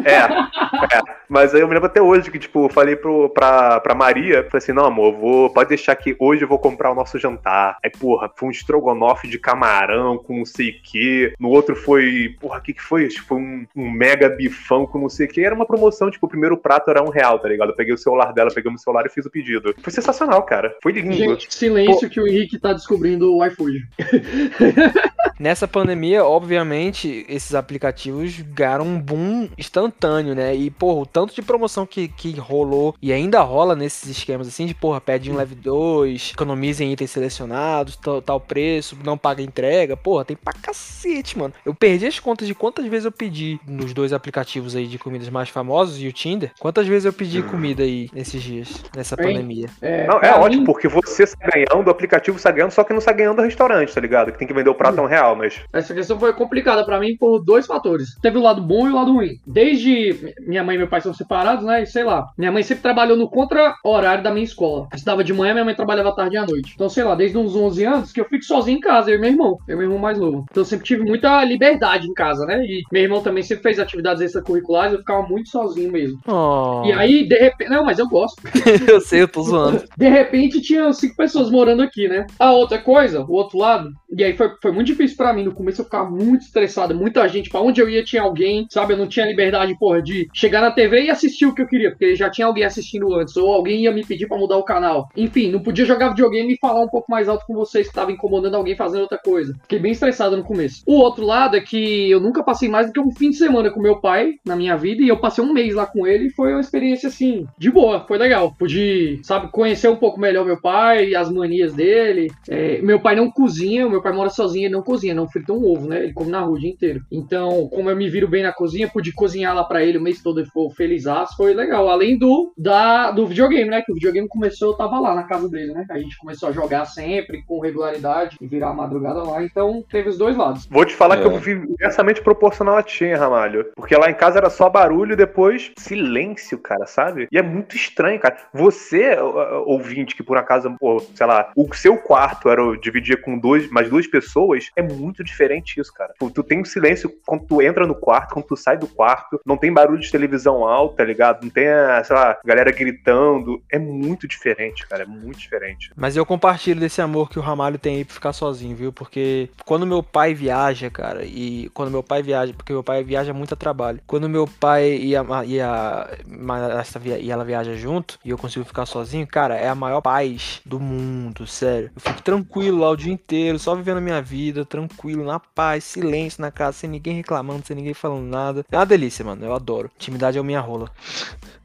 É, é. Mas aí eu me lembro até hoje que, tipo, eu falei pro, pra, pra Maria, falei assim, não, amor, vou, pode deixar que hoje eu vou comprar o nosso jantar. Aí, porra, foi um estrogonofe de camarão com não sei o quê. No outro foi, porra, o que que foi? Acho que foi um, um mega bifão com não sei o quê. Era uma promoção, tipo, o primeiro prato era um real, tá ligado? Eu peguei o celular dela, peguei o celular e fiz o pedido. Foi sensacional, cara. Foi lindo. gente, silêncio que o Henrique tá descobrindo o iFood. Nessa pandemia, obviamente, esses aplicativos ganharam um boom instantâneo, né? E, porra, o tanto de promoção que, que rolou e ainda rola nesses esquemas assim, de, porra, pede um leve dois, economizem itens selecionados, tal, tal preço, não paga entrega. Porra, tem pra cacete, mano. Eu perdi as contas de quantas vezes eu pedi nos dois aplicativos aí de comidas mais famosos e o Tinder. Quantas vezes eu pedi comida aí nesses dias, nessa Bem, pandemia. É, Não, é ótimo, mim, porque você sai ganhando, o aplicativo sai ganhando, só que não sai ganhando o restaurante, tá ligado? Que tem que vender o prato a um real, mas. Essa questão foi complicada pra mim por dois fatores. Teve o lado bom e o lado ruim. Desde minha mãe e meu pai são separados, né? E sei lá. Minha mãe sempre trabalhou no contra-horário da minha escola. Eu estudava de manhã, minha mãe trabalhava à tarde e à noite. Então, sei lá, desde uns 11 anos que eu fico sozinho em casa, eu e meu irmão. Eu e meu irmão mais novo. Então, eu sempre tive muita liberdade em casa, né? E meu irmão também sempre fez atividades extracurriculares, eu ficava muito sozinho mesmo. Oh, E aí, de repente. Não, mas eu gosto. eu sei, eu tô zoando. De repente tinha cinco pessoas morando aqui, né? A outra coisa, o outro lado, e aí foi, foi muito difícil pra mim. No começo eu ficava muito estressado, muita gente, pra onde eu ia tinha alguém, sabe? Eu não tinha liberdade, porra, de chegar na TV e assistir o que eu queria, porque já tinha alguém assistindo antes, ou alguém ia me pedir mudar o canal. Enfim, não podia jogar videogame e falar um pouco mais alto com vocês que tava incomodando alguém fazendo outra coisa. Fiquei bem estressado no começo. O outro lado é que eu nunca passei mais do que um fim de semana com meu pai na minha vida, e eu passei um mês lá com ele e foi uma experiência assim, de boa, foi legal. Pude, sabe, conhecer um pouco melhor meu pai, as manias dele. É, meu pai não cozinha, meu pai mora sozinho, ele não cozinha, não frita um ovo, né? Ele come na rua o dia inteiro. Então, como eu me viro bem na cozinha, pude cozinhar lá pra ele o mês todo e ficou feliz, foi legal. Além do, da, do videogame, né? Que o videogame começou, eu tava lá na casa dele, né? A gente começou a jogar sempre, com regularidade, e virar a madrugada lá. Então, teve os dois lados. Vou te falar É. que eu vivi inversamente proporcional a ti, hein, Ramalho. Porque lá em casa era só barulho e depois silêncio, cara, sabe? E é muito estranho, cara. Você, ouvinte, que por acaso, pô, sei lá, o seu quarto era o- dividia com dois, mais duas pessoas, é muito diferente isso, cara. Tu, tu tem um silêncio quando tu entra no quarto, quando tu sai do quarto, não tem barulho de televisão alto, tá ligado? Não tem, a, sei lá, galera gritando. É muito diferente, cara. É muito diferente. Mas eu compartilho desse amor que o Ramalho tem aí pra ficar sozinho, viu? Porque quando meu pai viaja, cara, e quando meu pai viaja, porque meu pai viaja muito a trabalho. Quando meu pai e a, e a madrasta e ela viaja junto, e eu consigo ficar sozinho, cara, é a maior paz do mundo, sério. Eu fico tranquilo lá o dia inteiro, só vivendo a minha vida, tranquilo, na paz, silêncio na casa, sem ninguém reclamando, sem ninguém falando nada. É uma delícia, mano, eu adoro. Intimidade é o minha rola.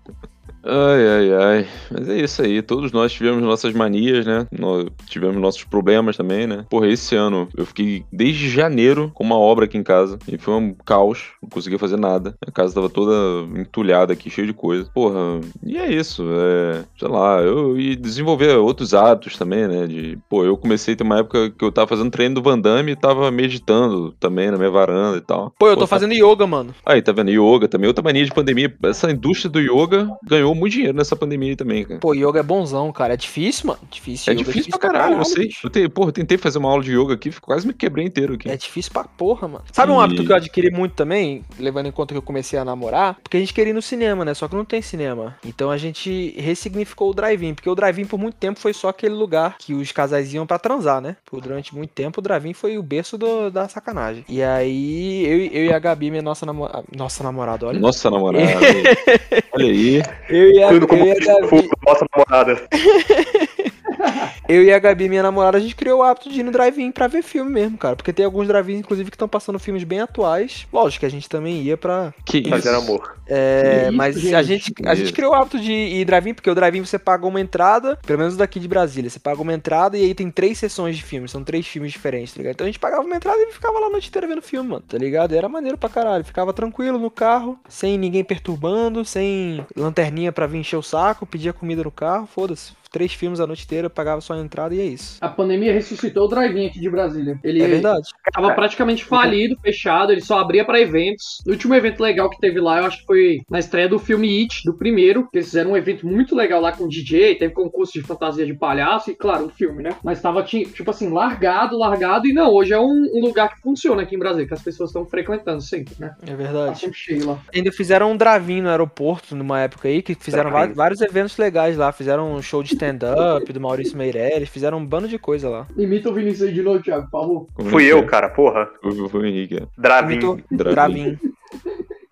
Ai, ai, ai. Mas é isso aí. Todos nós tivemos nossas manias, né? Nós tivemos nossos problemas também, né? Porra, esse ano eu fiquei desde janeiro com uma obra aqui em casa. E foi um caos. Não conseguia fazer nada. A casa tava toda entulhada aqui, cheia de coisa. Porra, e é isso. É, sei lá, eu ia desenvolver outros hábitos também, né? De, pô, eu comecei a ter uma época que eu tava fazendo treino do Van Damme e tava meditando também na minha varanda e tal. Pô, eu tô Pô, fazendo yoga, mano. Aí, tá vendo? Yoga também. Outra mania de pandemia. Essa indústria do yoga ganhou muito dinheiro nessa pandemia aí também, cara. Pô, yoga é bonzão, cara. É difícil, mano. Difícil. É yoga difícil pra caralho, eu sei. Eu, te, porra, eu tentei fazer uma aula de yoga aqui, quase me quebrei inteiro aqui. É difícil pra porra, mano. Sabe um E- hábito que eu adquiri muito também, levando em conta que eu comecei a namorar? Porque a gente queria ir no cinema, né? Só que não tem cinema. Então a gente ressignificou o drive-in, porque o drive-in por muito tempo foi só aquele lugar que os casais iam pra transar, né? Por durante muito tempo o drive-in foi o berço do- da sacanagem. E aí eu, eu e a Gabi, minha nossa, namo... nossa namorada, olha. Nossa namorada. olha aí. Eu e a, Tudo como eu a Gabi, fogo, nossa namorada. eu e a Gabi, minha namorada, a gente criou o hábito de ir no drive-in pra ver filme mesmo, cara. Porque tem alguns drive-in, inclusive, que estão passando filmes bem atuais. Lógico que a gente também ia pra, Que isso. Fazer amor. É, isso, mas gente? a gente, a Que gente criou o hábito de ir drive-in, porque o drive-in você paga uma entrada, pelo menos daqui de Brasília, você paga uma entrada e aí tem três sessões de filmes, são três filmes diferentes, tá ligado? Então a gente pagava uma entrada e ficava lá a noite inteira vendo filme, mano, tá ligado? E era maneiro pra caralho, ficava tranquilo no carro, sem ninguém perturbando, sem lanterninha pra vir encher o saco, pedia comida no carro, foda-se. Três filmes a noite inteira, pagava só a entrada e é isso. A pandemia ressuscitou o drive-in aqui de Brasília. Ele É verdade. tava praticamente falido, fechado, ele só abria pra eventos. O último evento legal que teve lá, eu acho que foi na estreia do filme It, do primeiro, que eles fizeram um evento muito legal lá com DJ, teve concurso de fantasia de palhaço e, claro, o filme, né? Mas tava, ti- tipo assim, largado, largado, e não, hoje é um, um lugar que funciona aqui em Brasília, que as pessoas estão frequentando sempre, né? É Tá verdade. sempre cheio lá. Ainda fizeram um drive-in no aeroporto numa época aí, que fizeram vários eventos legais lá. Fizeram um show de stand-up do Maurício Meirelles, fizeram um bando de coisa lá. Imita o Vinícius aí de novo, Thiago, por favor. Fui é que eu, é? cara, porra. Foi, o Henrique. é. Dravin.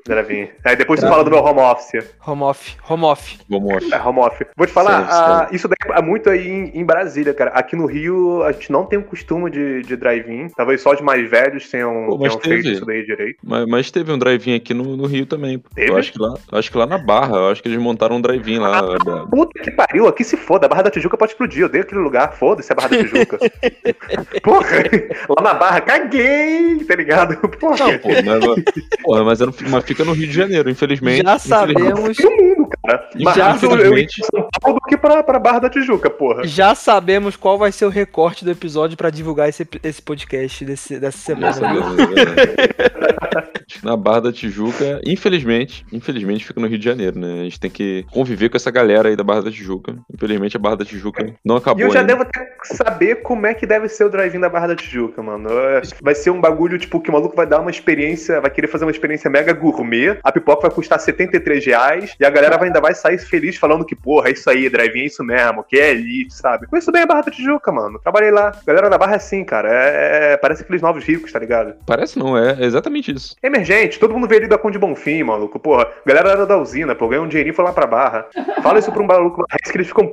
Imitou Drive-in. drive-in, Dravin. Aí depois você Dravin. fala do meu home office. home off, home off. Vamos off. É, home office. Vou te falar, Sério, ah, sério. isso daí é muito aí em, em Brasília, cara. Aqui no Rio, a gente não tem o costume de, de drive-in. Talvez só os mais velhos tenham, Pô, mas tenham feito teve. isso daí direito. Mas, mas teve um drive-in aqui no, no Rio também. Teve? Eu acho que, lá, acho que lá na Barra, eu acho que eles montaram um drive-in lá. da- Puta que pariu, aqui se foda. A Barra da Tijuca pode explodir. Eu odeio aquele lugar. Foda-se a Barra da Tijuca. Porra, lá na Barra, caguei, tá ligado? Porra. Não, pô, mas, porra, mas, era- mas fica no Rio de Janeiro, infelizmente. Já Infelizmente. sabemos, No mundo, cara. Mas Já, infelizmente. pra São Paulo do que pra, pra Barra da Tijuca, porra. já sabemos qual vai ser o recorte do episódio pra divulgar esse, esse podcast desse, dessa semana, na Barra da Tijuca, infelizmente, infelizmente fica no Rio de Janeiro, né? A gente tem que conviver com essa galera aí da Barra da Tijuca. Infelizmente a Barra da Tijuca não E acabou eu já ainda. devo até saber como é que deve ser o drive-in da Barra da Tijuca, mano. É, Vai ser um bagulho, tipo, que o maluco vai dar uma experiência, vai querer fazer uma experiência mega gourmet, a pipoca vai custar 73 reais, e a galera vai, ainda vai sair feliz falando que, porra, é isso aí, drive-in é isso mesmo, que é elite, sabe? Conheço bem a Barra da Tijuca, mano. Trabalhei lá. A galera da Barra é assim, cara. É, é- parece aqueles novos ricos, tá ligado? Parece não, é exatamente isso. Emergente, todo mundo veio ali da Conde Bonfim, maluco. Porra, a galera era da usina, pô, ganhou um dinheirinho e foi lá pra Barra. Fala isso pra um maluco que eles ficam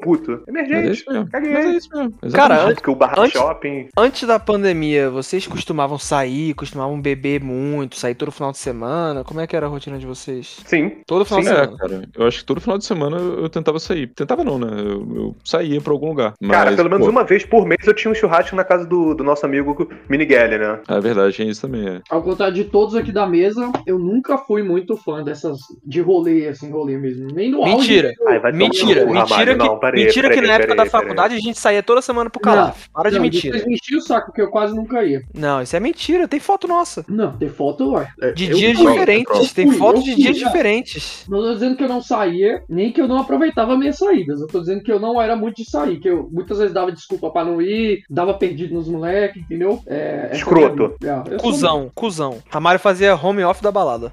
é Emergente. isso mesmo. Caguei. Mas é isso mesmo. Cara. Porque o Barra antes- Shopping. Antes da pandemia, vocês costumavam sair, costumavam beber muito, sair todo final de semana? Como é que era a rotina de vocês? Sim. Todo final Sim, de É, semana. cara, eu acho que todo final de semana eu tentava sair. Tentava não, né? Eu, eu saía pra algum lugar. Mas, Cara, pelo menos pô, uma vez por mês eu tinha um churrasco na casa do, do nosso amigo Miniguele, né? É verdade, tem isso também, é. Ao contrário de todos aqui da mesa, eu nunca fui muito fã dessas de rolê, assim, rolê mesmo. Nem no auge. Mentira. Ai, Mentira, cu, mentira Ramalho. que, Não, peraí, mentira peraí, que na época peraí, da faculdade a gente saía toda semana pro Calaf. Para de Não, mentira. Vocês me enchiam o saco, porque eu quase nunca ia. Não, isso é mentira, tem foto nossa. Não, tem foto, ué. De Eu dias fui, tem fui, foto eu de fui, dias já. diferentes. Não tô dizendo que eu não saía, nem que eu não aproveitava minhas saídas. Eu tô dizendo que eu não era muito de sair, que eu muitas vezes dava desculpa pra não ir, dava perdido nos moleques, entendeu? É, essa Escroto. é é, eu sou- Cusão, cuzão. Ramário fazia home off da balada.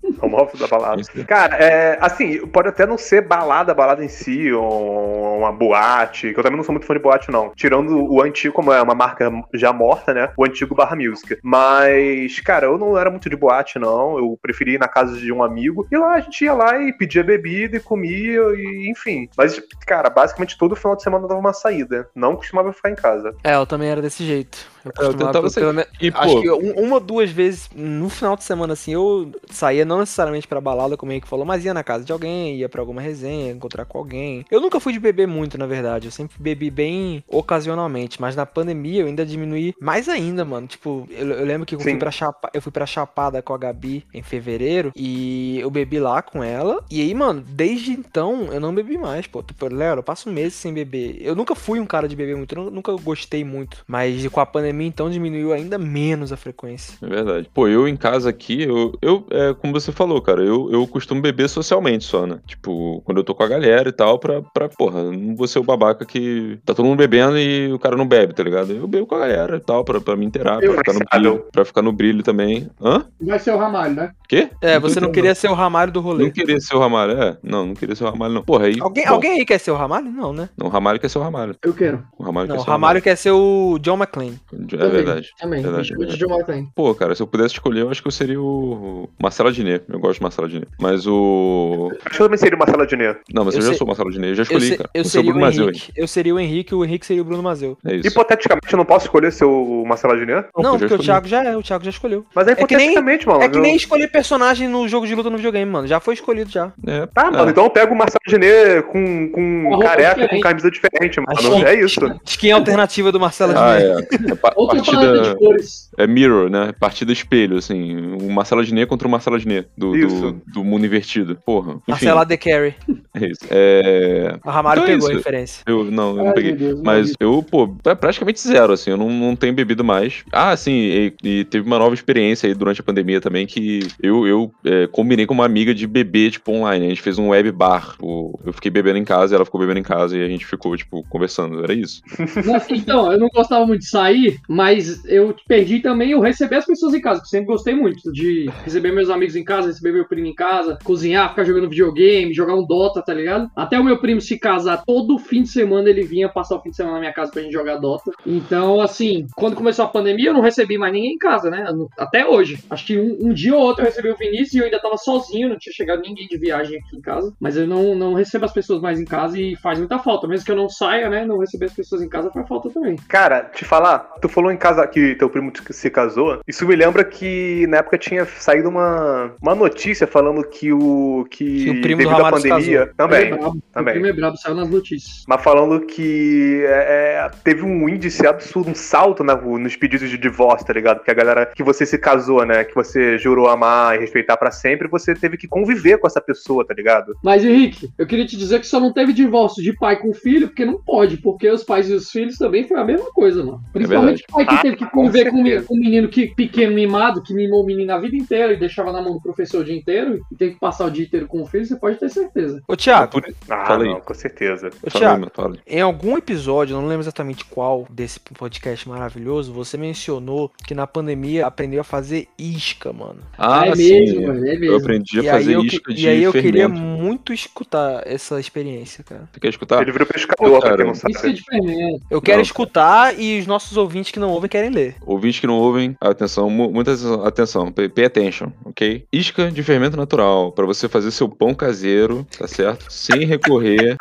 Da balada. Cara, é, assim, pode até não ser balada, balada em si, ou uma boate, que eu também não sou muito fã de boate, não. Tirando o antigo, como é uma marca já morta, né? O antigo Barra Music. Mas, cara, eu não era muito de boate, não. Eu preferia ir na casa de um amigo. E lá a gente ia lá e pedia bebida e comia, e enfim. Mas, cara, basicamente todo final de semana dava uma saída. Não costumava ficar em casa. É, eu também era desse jeito. Eu É, eu tentava pelo menos- E, Acho pô, que um- uma ou duas vezes no final de semana, assim, eu saía não necessariamente pra balada, como o Henrique falou, mas ia na casa de alguém, ia pra alguma resenha, encontrar com alguém. Eu nunca fui de beber muito, na verdade. Eu sempre bebi bem ocasionalmente, mas na pandemia eu ainda diminuí mais ainda, mano. Tipo, eu, eu lembro que eu fui, pra Chapa, eu fui pra Chapada com a Gabi em fevereiro e eu bebi lá com ela. E aí, mano, desde então eu não bebi mais, pô. Tipo, Léo, eu passo meses sem beber. Eu nunca fui um cara de beber muito, nunca gostei muito. Mas com a pandemia, então, diminuiu ainda menos a frequência. É verdade. Pô, eu em casa aqui, eu, eu é, como você falou, cara, eu, eu costumo beber socialmente só, né? Tipo, quando eu tô com a galera e tal, pra, pra porra, não vou ser o babaca que tá todo mundo bebendo e o cara não bebe, tá ligado? Eu bebo com a galera e tal, pra, pra me inteirar, pra ficar no brilho, pra ficar no brilho também. Hã? Vai ser o Ramalho, né? Quê? É, tô você não queria ser o Ramalho do rolê. Não queria ser o Ramalho, é? Não, não queria ser o Ramalho, não. Porra, aí. Alguém, bom, alguém aí quer ser o Ramalho? Não, né? Não, o Ramalho quer ser o Ramalho. Eu quero. O Ramalho Não, quer o ser Ramalho quer ser o John McClane. É Também, verdade. Também. verdade, Verdade, verdade. John McClane. Pô, cara, se eu pudesse escolher, eu acho que eu seria o Marcelo Adnet. Eu gosto de Marcelo Adnet. Mas o. Acho que eu também seria sala de Nê. Não, mas eu, Eu já sei- sou o Marcelo Adnet. Eu já Eu, escolhi, se- cara. eu Você é o seria o Bruno Mazeu, Henrique. Eu seria o Henrique e o Henrique seria o Bruno Mazeu. É isso. Hipoteticamente, eu não posso escolher ser o Marcelo Adnet? Não, porque o. Thiago já é, o Thiago já escolheu. Mas é nem- hipoteticamente, mano. É que eu- nem escolher personagem no jogo de luta no videogame, mano. Já foi escolhido já. É, Tá, é. mano, então eu pego o Marcelo Adnet com, com careca, diferente. com camisa diferente, mano. Acho É isso. Skin alternativa do Marcelo Ah, Adnet. é. Pa- Outra paleta partida. de cores. É mirror, né? Partida espelho, assim. O Marcelo Adnet contra o Marcelo Adnet. Do, do, do mundo invertido. Porra. Enfim, Marcela The Carry. é isso. É. O Ramalho Então é pegou a referência. Eu não, eu não Ai, peguei. meu Deus, Mas eu, pô, é praticamente zero, assim, eu não, não tenho bebido mais. Ah, sim, e, e teve uma nova experiência aí durante a pandemia também que eu, eu é, combinei com uma amiga de beber, tipo, online. A gente fez um web bar. Tipo, eu fiquei bebendo em casa, ela ficou bebendo em casa e a gente ficou, tipo, conversando. Era isso. Não, Então, eu não gostava muito de sair, mas eu perdi também o receber as pessoas em casa, que sempre gostei muito de receber meus amigos em casa, receber meu primo em casa, cozinhar, ficar jogando videogame, jogar um Dota, tá ligado? Até o meu primo se casar, todo fim de semana ele vinha passar o fim de semana na minha casa pra gente jogar Dota. Então, assim, quando começou a pandemia, eu não recebi mais ninguém em casa, né? Até hoje. Acho que um, um dia ou outro eu recebi o Vinícius e eu ainda tava sozinho, não tinha chegado ninguém de viagem aqui em casa. Mas eu não, não recebo as pessoas mais em casa e faz muita falta. Mesmo que eu não saia, né? Não receber as pessoas em casa faz falta também. Cara, te falar, tu falou em casa que teu primo se casou. Isso me lembra que na época tinha saído uma, uma notícia falando que o. que, Que o primo do devido à pandemia. Também. é brabo. também. O primo é brabo, saiu nas notícias. Mas falando que é, é, teve um índice absurdo, um salto na- nos pedidos de divórcio, tá ligado? Que a galera que você se casou, né? Que você jurou amar e respeitar pra sempre, você teve que conviver com essa pessoa, tá ligado? Mas, Henrique, eu queria te dizer que só não teve divórcio de pai com filho, porque não pode, porque os pais e os filhos também foi a mesma coisa, mano. Principalmente pai que Ah, teve que conviver com, com um menino que, pequeno mimado, que mimou o menino a vida inteira e deixava na mão do professor o dia inteiro, e tem que passar o dia inteiro com o filho, você pode ter certeza. Ô, Thiago, Por... Ah, Fala aí. não, com certeza. ô, aí, fala. em algum episódio, eu não lembro exatamente qual desse podcast maravilhoso, você mencionou que na pandemia aprendeu a fazer isca, mano. Ah, é sim. mesmo, mano, é Eu mesmo. aprendi a E aí, fazer eu, que- isca de e aí eu queria fermento. muito escutar essa experiência, cara. Você quer escutar? Ele virou pescador, Pô, pra quem cara, não sabe. Isso que é diferente. Eu quero Não. escutar e os nossos ouvintes que não ouvem querem ler. Ouvintes que não ouvem, atenção, mu- muita atenção, pay, pay attention, ok? Isca de fermento natural, para você fazer seu pão caseiro, tá certo? Sem recorrer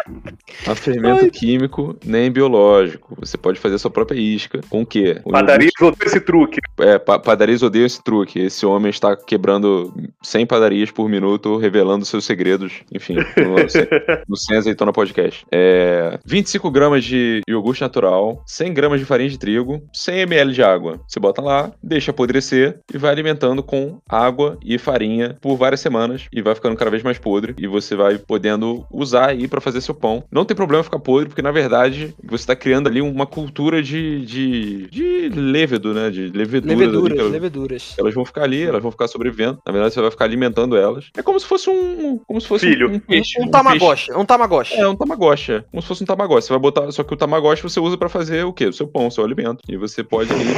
a fermento Ai. químico nem biológico. Você pode fazer sua própria isca. Com o quê? Com Padaria usou esse truque. É, pa padarias odeiam esse truque. Esse homem está quebrando 100 padarias por minuto, revelando seus segredos, enfim, no, sem- no Sem Azeitona Podcast. É, 25 gramas de iogurte natural, 100 gramas de farinha de trigo, 100 ml de água. Você bota lá, deixa apodrecer e vai alimentando com água e farinha por várias semanas e vai ficando cada vez mais podre e você vai podendo usar aí para fazer seu pão. Não tem problema ficar podre, porque na verdade você está criando ali uma cultura de, de, de levedo, né? De levedura. Leveduras, elas- leveduras. elas vão ficar ali, elas vão ficar sobrevivendo. Na verdade, você vai ficar alimentando elas. É como se fosse um. Como se fosse Filho. um, um peixe. Um tamagotchi, um tamagotchi. É, um tamagotchi. é. Como se fosse um tamagotchi. Você vai botar. Só que o tamagotchi você usa pra fazer o quê? O seu pão, o seu alimento. E você pode aí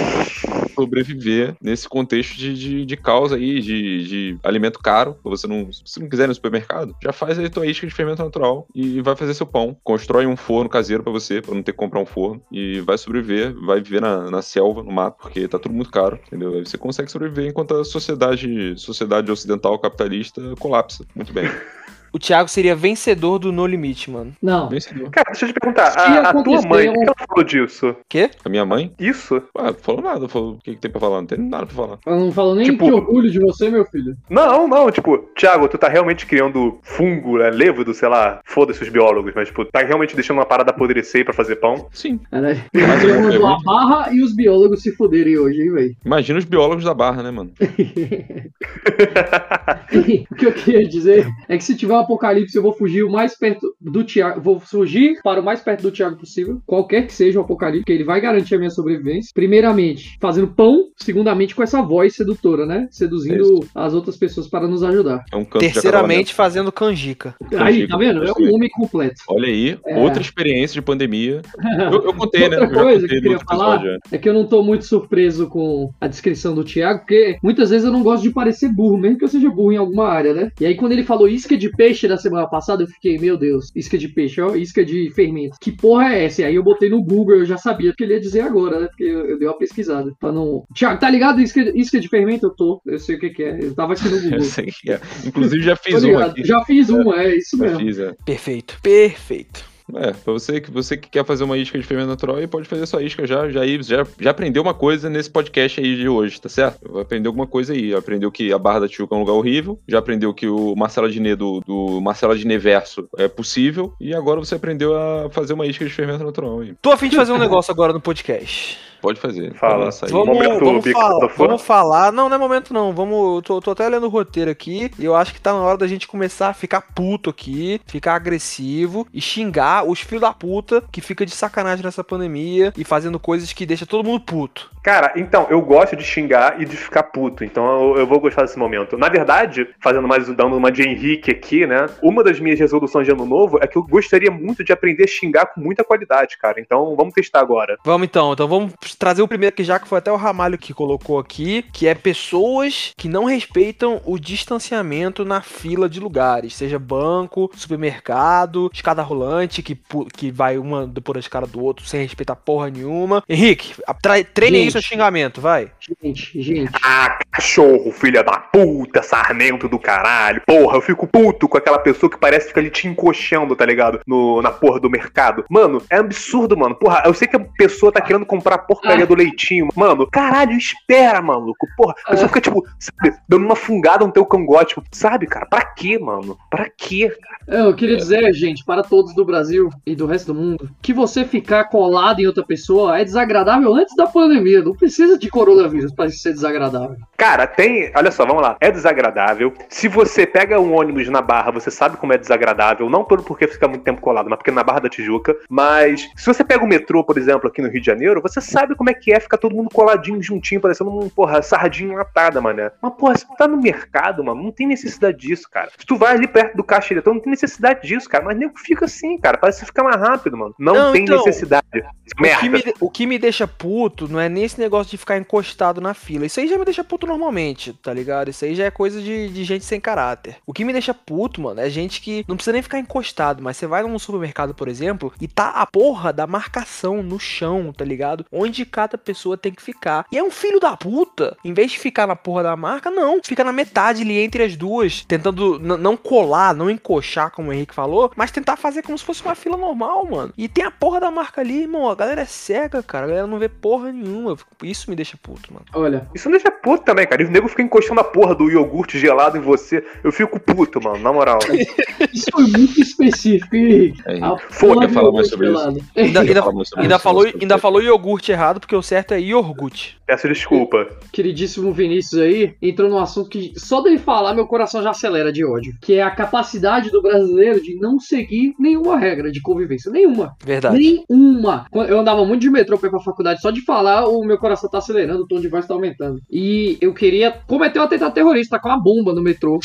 sobreviver nesse contexto de, de, de causa aí, de, de alimento caro. Você não. Se você não quiser no supermercado, já faz aí tua isca de fermento natural e vai fazer seu pão. Constrói um forno caseiro pra você, pra não ter que comprar um forno. E vai sobreviver, vai viver na, na selva, no mato, porque tá tudo muito caro, entendeu? Aí você consegue sobreviver enquanto a sociedade, sociedade ocidental capitalista colapsa. Muito bem. o Thiago seria vencedor do No Limite, mano. Não. Vencedor. Cara, deixa eu te perguntar, Se a, a tua mãe, um- por que ela falou disso? Quê? A minha mãe? Isso? Ah, não falou nada. Falou o que, que tem pra falar. Não tem nada pra falar. Eu não falo nem Tipo- que orgulho de você, meu filho. Não, não, tipo, Thiago, tu tá realmente criando fungo, né, levodo, sei lá, foda-se os biólogos, mas, tipo, tá realmente deixando uma parada apodrecer pra fazer pão? Sim. É? Mas eu- Mandou eu- a barra e os biólogos se fuderem hoje, hein, velho? Imagina os biólogos da barra, né, mano? o que eu queria dizer é que se tiver apocalipse, eu vou fugir o mais perto do Thiago. Vou fugir para o mais perto do Thiago possível. Qualquer que seja o apocalipse, que ele vai garantir a minha sobrevivência. Primeiramente, fazendo pão. Segundamente, com essa voz sedutora, né? Seduzindo as outras pessoas para nos ajudar. É um canto de Terceiramente, fazendo canjica. Aí, tá vendo? É um homem completo. Olha aí, É. outra experiência de pandemia. Eu, eu contei, né? Outra Eu já coisa que eu queria falar episódio, é. é que eu não tô muito surpreso com a descrição do Thiago, porque muitas vezes eu não gosto de parecer burro, mesmo que eu seja burro em alguma área, né? E aí quando ele falou isca de peixe da semana passada, eu fiquei, meu Deus, isca de peixe, ó, isca de fermento. Que porra é essa? E aí eu botei no Google, eu já sabia o que ele ia dizer agora, né? Porque eu, eu dei uma pesquisada. Pra não... Thiago, tá ligado isca, isca de fermento? Eu tô, eu sei o que que é. Eu tava aqui no Eu Google. sei que é. Inclusive já fiz um aqui. Já fiz uma, é isso Já mesmo. fiz, é. Perfeito. Perfeito. É, pra você, que- você que quer fazer uma isca de fermento natural aí, pode fazer sua isca já, já, já, já aprendeu uma coisa nesse podcast aí de hoje, tá certo? Vai aprender alguma coisa aí. Aprendeu que a Barra da Tijuca é um lugar horrível, já aprendeu que o Marcelo Adnet do, do Marcelo Adnet Verso é possível, e agora você aprendeu a fazer uma isca de fermento natural aí. Tô a fim de fazer um negócio agora no podcast. Pode fazer. Fala. Aí. Vamos, Momento vamos, Bico falar, Fã. vamos falar. Não, não é momento não. Vamos. eu Tô, tô até lendo o roteiro aqui. E eu acho que tá na hora da gente começar a ficar puto aqui, ficar agressivo e xingar os filhos da puta que fica de sacanagem nessa pandemia e fazendo coisas que deixa todo mundo puto. Cara, então, eu gosto de xingar e de ficar puto, então eu, eu vou gostar desse momento. Na verdade, fazendo mais, dando uma de Henrique aqui, né? Uma das minhas resoluções de ano novo é que eu gostaria muito de aprender a xingar com muita qualidade, cara. Então, vamos testar agora. Vamos então, então vamos trazer o primeiro que já que foi até o Ramalho que colocou aqui, que é pessoas que não respeitam o distanciamento na fila de lugares, seja banco, supermercado, escada rolante que, que vai uma depois da escada do outro sem respeitar porra nenhuma. Henrique, a- treine seu xingamento, vai. Gente, gente. Ah, cachorro, filha da puta, sarmento do caralho. Porra, eu fico puto com aquela pessoa que parece que fica ali te encoxando, tá ligado? No, na porra do mercado. Mano, é absurdo, mano. Porra, eu sei que a pessoa tá querendo comprar a porcaria Ah. do leitinho. Mano, caralho, espera, maluco. Porra, a pessoa Ah. fica, tipo, sabe, dando uma fungada no teu cangote. Tipo, sabe, cara? Pra quê, mano? Pra quê, cara? Eu queria dizer, gente, para todos do Brasil e do resto do mundo, que você ficar colado em outra pessoa é desagradável antes da pandemia. Não precisa de coronavírus para ser desagradável. Cara, tem. Olha só, vamos lá. É desagradável. Se você pega um ônibus na barra, você sabe como é desagradável. Não pelo porque fica muito tempo colado, mas porque na Barra da Tijuca. Mas se você pega o metrô, por exemplo, aqui no Rio de Janeiro, você sabe como é que é ficar todo mundo coladinho, juntinho, parecendo um, porra, sardinha enlatada, mané. Mas, porra, se tu tá no mercado, mano, não tem necessidade disso, cara. Se tu vai ali perto do caixa eletrônico, não tem necessidade disso, cara. Mas nem fica assim, cara. Parece que fica mais rápido, mano. Não, Não, tem então, necessidade. O que, Merda. me, o que me deixa puto não é nem esse negócio de ficar encostado na fila. Isso aí já me deixa puto normalmente, tá ligado? Isso aí já é coisa de, de gente sem caráter. O que me deixa puto, mano, é gente que não precisa nem ficar encostado, mas você vai num supermercado, por exemplo, e tá a porra da marcação no chão, tá ligado? Onde cada pessoa tem que ficar. E é um filho da puta. Em vez de ficar na porra da marca, não. Fica na metade ali entre as duas, tentando não colar, não encoxar, como o Henrique falou, mas tentar fazer como se fosse uma fila normal, mano. E tem a porra da marca ali, irmão. A galera é cega, cara. A galera não vê porra nenhuma. Isso me deixa puto, mano. Olha, Isso me deixa puto também, cara. E o nego fica encostando a porra do iogurte gelado em você. Eu fico puto, mano, na moral. isso foi muito específico, Henrique. É, A Foda, porra fala do mais sobre isso. gelado. Ainda, ainda, ainda isso, falou, ainda isso. falou iogurte errado, porque o certo é iogurte. Peço desculpa. Queridíssimo Vinícius aí entrou num assunto que só dele falar meu coração já acelera de ódio, que é a capacidade do brasileiro de não seguir nenhuma regra de convivência, nenhuma. Verdade. Nenhuma. Eu andava muito de metrô pra ir pra faculdade, só de falar o meu coração tá acelerando, o tom de voz tá aumentando. E eu queria cometer um atentado terrorista com uma bomba no metrô.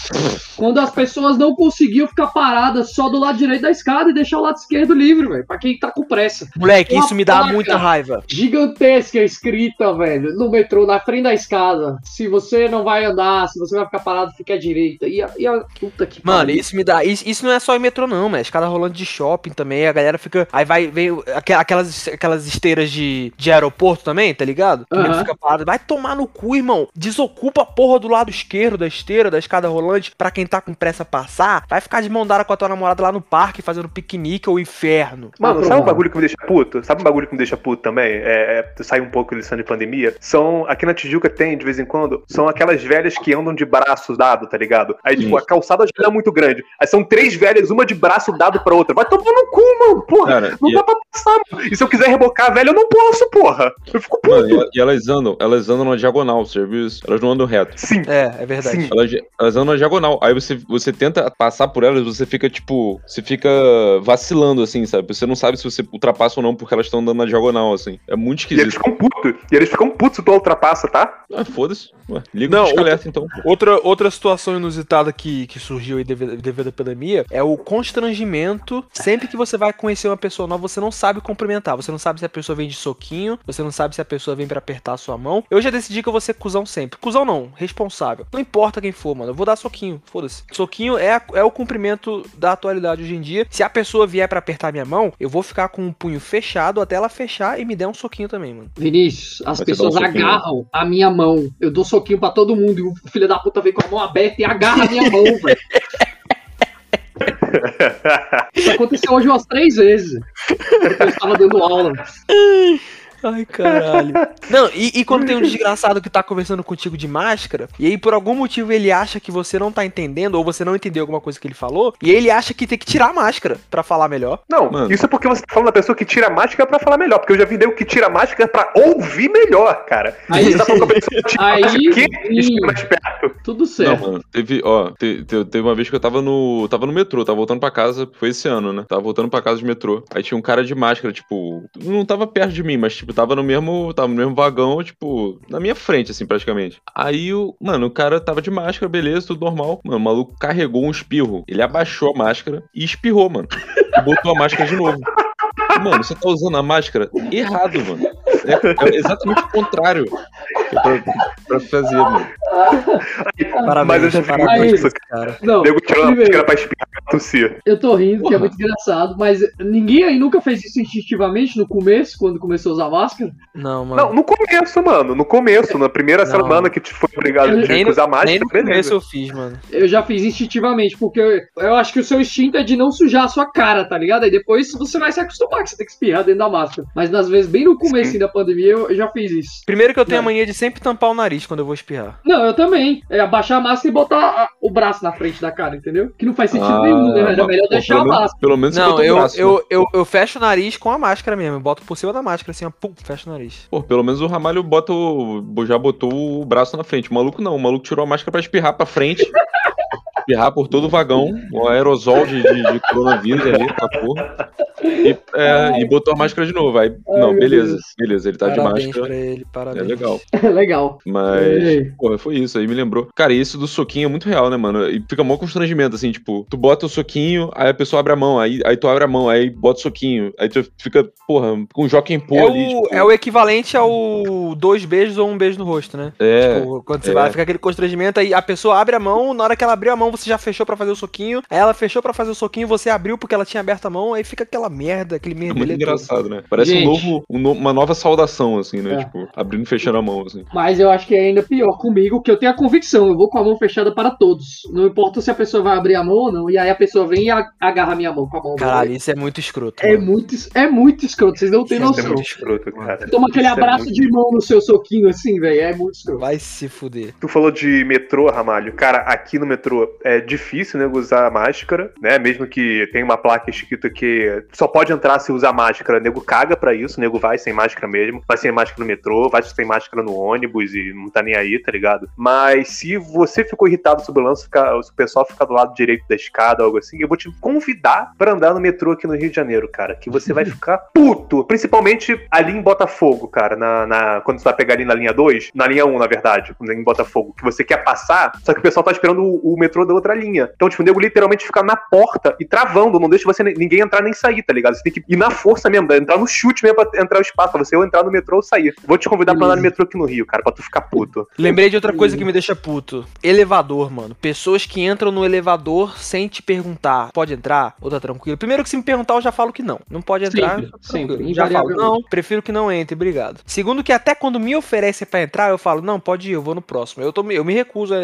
Quando as pessoas não conseguiam ficar paradas só do lado direito da escada e deixar o lado esquerdo livre, velho. Pra quem tá com pressa. Moleque, Uma isso me dá muita raiva. Gigantesca escrita, velho, no metrô, na frente da escada. Se você não vai andar, se você vai ficar parado, fique à direita. E a, e a puta que Mano, pariu. isso me dá. Isso, isso não é só em metrô, não, mas escada rolando de shopping também. A galera fica. Aí vai, vem aque- aquelas, aquelas esteiras de, de aeroporto também, tá ligado? Que nego fica parado. Vai tomar no cu, irmão. desocupa a porra do lado esquerdo da esteira, da escada rolante, pra quem tá com pressa passar. Vai ficar de mão dada com a tua namorada lá no parque fazendo piquenique ou inferno. Mano, sabe um bagulho que me deixa puto? Sabe um bagulho que me deixa puto também? É, é sair um pouco lição de pandemia. São, aqui na Tijuca tem, de vez em quando, são aquelas velhas que andam de braços dado, tá ligado? Aí, tipo, Sim. a calçada já não é muito grande. Aí são três velhas, uma de braço dado pra outra. Vai tomar no cu, mano, porra. Cara, Não dá pra passar, mano. E se eu quiser rebocar a velha, eu não posso, porra. Eu fico puto. Mano, e, e elas andam, elas andam na diagonal, isso? Elas não andam reto. Sim. É, é verdade. Sim. Elas, elas andam na diagonal. Aí você, você tenta passar por elas, você fica, tipo, você fica vacilando, assim, sabe? Você não sabe se você ultrapassa ou não, porque elas estão andando na diagonal, assim. É muito E eles esquisito. ficam putos. E eles ficam putos se tu ultrapassa, tá? Ah, foda-se. Ué, Liga Não, o pisca-alerta, então. Outra, outra situação inusitada que, que surgiu aí devido, devido à pandemia é o constrangimento. Sempre que você vai conhecer uma pessoa nova, você não sabe cumprimentar. Você não sabe se a pessoa vem de soquinho, você não sabe se a pessoa vem pra apertar a sua mão. Eu já decidi que eu vou ser cuzão sempre. Cuzão não, responsável. Não importa quem for, mano. Eu vou dar soquinho, foda-se. Soquinho é, a- é o cumprimento da atualidade hoje em dia. Se a pessoa vier pra apertar minha mão, eu vou ficar com o punho fechado até ela fechar e me der um soquinho também, mano. Vinícius, as Mas pessoas um agarram a minha mão. Eu dou soquinho pra todo mundo e o filho da puta vem com a mão aberta e agarra a minha mão, velho. Isso aconteceu hoje umas três vezes. Eu estava dando aula. Ai, caralho. Não, e, e quando tem um desgraçado que tá conversando contigo de máscara, e aí por algum motivo ele acha que você não tá entendendo, ou você não entendeu alguma coisa que ele falou, e aí ele acha que tem que tirar a máscara pra falar melhor. Não, Mano. isso é porque você tá falando da pessoa que tira a máscara pra falar melhor. Porque eu já vi nego que tira a máscara pra ouvir melhor, cara. Aí você tá falando que a pessoa tira a aí máscara e chega mais perto. Tudo Não, certo. mano, teve, ó, te- te- teve uma vez que eu tava no, tava no metrô, tava voltando pra casa, foi esse ano, né? Tava voltando pra casa de metrô. Aí tinha um cara de máscara, tipo, não tava perto de mim, mas, tipo, tava no mesmo, tava no mesmo vagão, tipo, na minha frente, assim, praticamente. Aí, o, mano, o cara tava de máscara, beleza, tudo normal. Mano, o maluco carregou um espirro, ele abaixou a máscara e espirrou, mano. E botou a máscara de novo. Mano, você tá usando a máscara errado, mano. É, é exatamente o contrário é pra, pra fazer, mano. Parabéns, Mas eu já vi parabéns, muito isso. cara. Não, Nego tirando a máscara pra espirrar pra tossir. eu tô rindo, que é Porra. muito engraçado, mas ninguém aí nunca fez isso instintivamente no começo, quando começou a usar máscara? Não, mano. Não, no começo, mano. No começo, na primeira Não. semana que te foi obrigado no, usar máscara, nem no beleza. começo eu fiz, mano. Eu já fiz instintivamente, porque eu, eu acho que o seu instinto é de não sujar a sua cara, tá ligado? Aí depois você vai se acostumar que você tem que espirrar dentro da máscara. Mas nas vezes, bem no começo da pandemia, eu, eu já fiz isso. Primeiro que eu tenho Não. a mania de sempre tampar o nariz quando eu vou espirrar. Não, eu também. É abaixar a máscara e botar a- o braço na frente da cara, entendeu? Que não faz sentido Ah, nenhum, né? Era mas, melhor pô, deixar a máscara. Pelo menos Não, eu, braço, né? eu, eu, eu fecho o nariz com a máscara mesmo. Eu boto por cima da máscara, assim, ó, pum, fecho o nariz. Pô, pelo menos o Ramalho bota o, já botou o braço na frente. O maluco não, o maluco tirou a máscara pra espirrar pra frente. espirrar por todo o vagão, o aerosol de, de, de coronavírus ali, tá porra. E, é, e botou a máscara de novo. Aí, não, meu beleza, Deus. beleza, ele tá de parabéns máscara. pra ele, É parabéns. legal. Legal. Mas, porra, foi isso, aí me lembrou. Cara, e esse do soquinho é muito real, né, mano? E fica mó constrangimento, assim, tipo, tu bota o soquinho, aí a pessoa abre a mão, aí, aí tu abre a mão, aí bota o soquinho, aí tu fica, porra, com um Joaquim Pô É ali, o, tipo, é o equivalente ao dois beijos ou um beijo no rosto, né? é, Tipo, quando você é. vai, fica aquele constrangimento, aí a pessoa abre a mão, na hora que ela abriu a mão, você já fechou pra fazer o soquinho, aí ela fechou pra fazer o soquinho, você abriu porque ela tinha aberto a mão, aí fica aquela merda, aquele É merda muito todo. engraçado, né? Parece um Gente. novo, um no- uma nova saudação, assim, né? É. Tipo, abrindo e fechando a mão, assim. Mas eu acho que é ainda pior comigo, que eu tenho a convicção, eu vou com a mão fechada para todos. Não importa se a pessoa vai abrir a mão ou não, e aí a pessoa vem e a- agarra a minha mão com a mão. Caralho, isso é muito escroto. É mano. muito, é muito escroto, vocês não têm Isso é Isso é noção. muito escroto, cara. Toma aquele Isso é abraço muito de mão no seu soquinho assim, velho. É muito escroto. Vai se fuder. Tu falou de metrô, Ramalho. Cara, aqui no metrô é difícil, né, usar máscara, né? Mesmo que tenha uma placa escrita que só pode entrar se usar máscara. Nego caga pra isso, nego vai sem máscara mesmo. Vai sem máscara no metrô, vai sem máscara no ônibus e não tá nem aí, tá ligado? Mas se você ficou irritado sobre o lance, se o pessoal ficar do lado direito da escada algo assim, eu vou te convidar pra andar no metrô aqui no Rio de Janeiro, cara. Que você vai ficar puto. Principalmente ali em Botafogo, cara. Na, na- quando você vai pegar ali na linha 2, na linha 1, na verdade, em Botafogo, que você quer passar, só que o pessoal tá esperando o, o metrô da outra linha. Então, tipo, o nego literalmente fica na porta e travando, não deixa você ninguém entrar nem sair, tá ligado? Você tem que ir na força mesmo, entrar no chute mesmo pra entrar o espaço, pra você ou entrar no metrô ou sair. Vou te convidar pra andar no metrô aqui no Rio, cara, pra tu ficar puto. Lembrei de outra coisa que me deixa puto. Elevador, mano. Pessoas que entram no elevador sem te perguntar, pode entrar ou tá tranquilo? Primeiro que se me perguntar, eu já falo que não. Não pode entrar. Sempre, sempre, Já falo, não, prefiro que não entre, obrigado. Segundo que até quando me oferecem pra entrar, eu falo, não, pode ir, eu vou no próximo. Eu, tô, eu me recuso,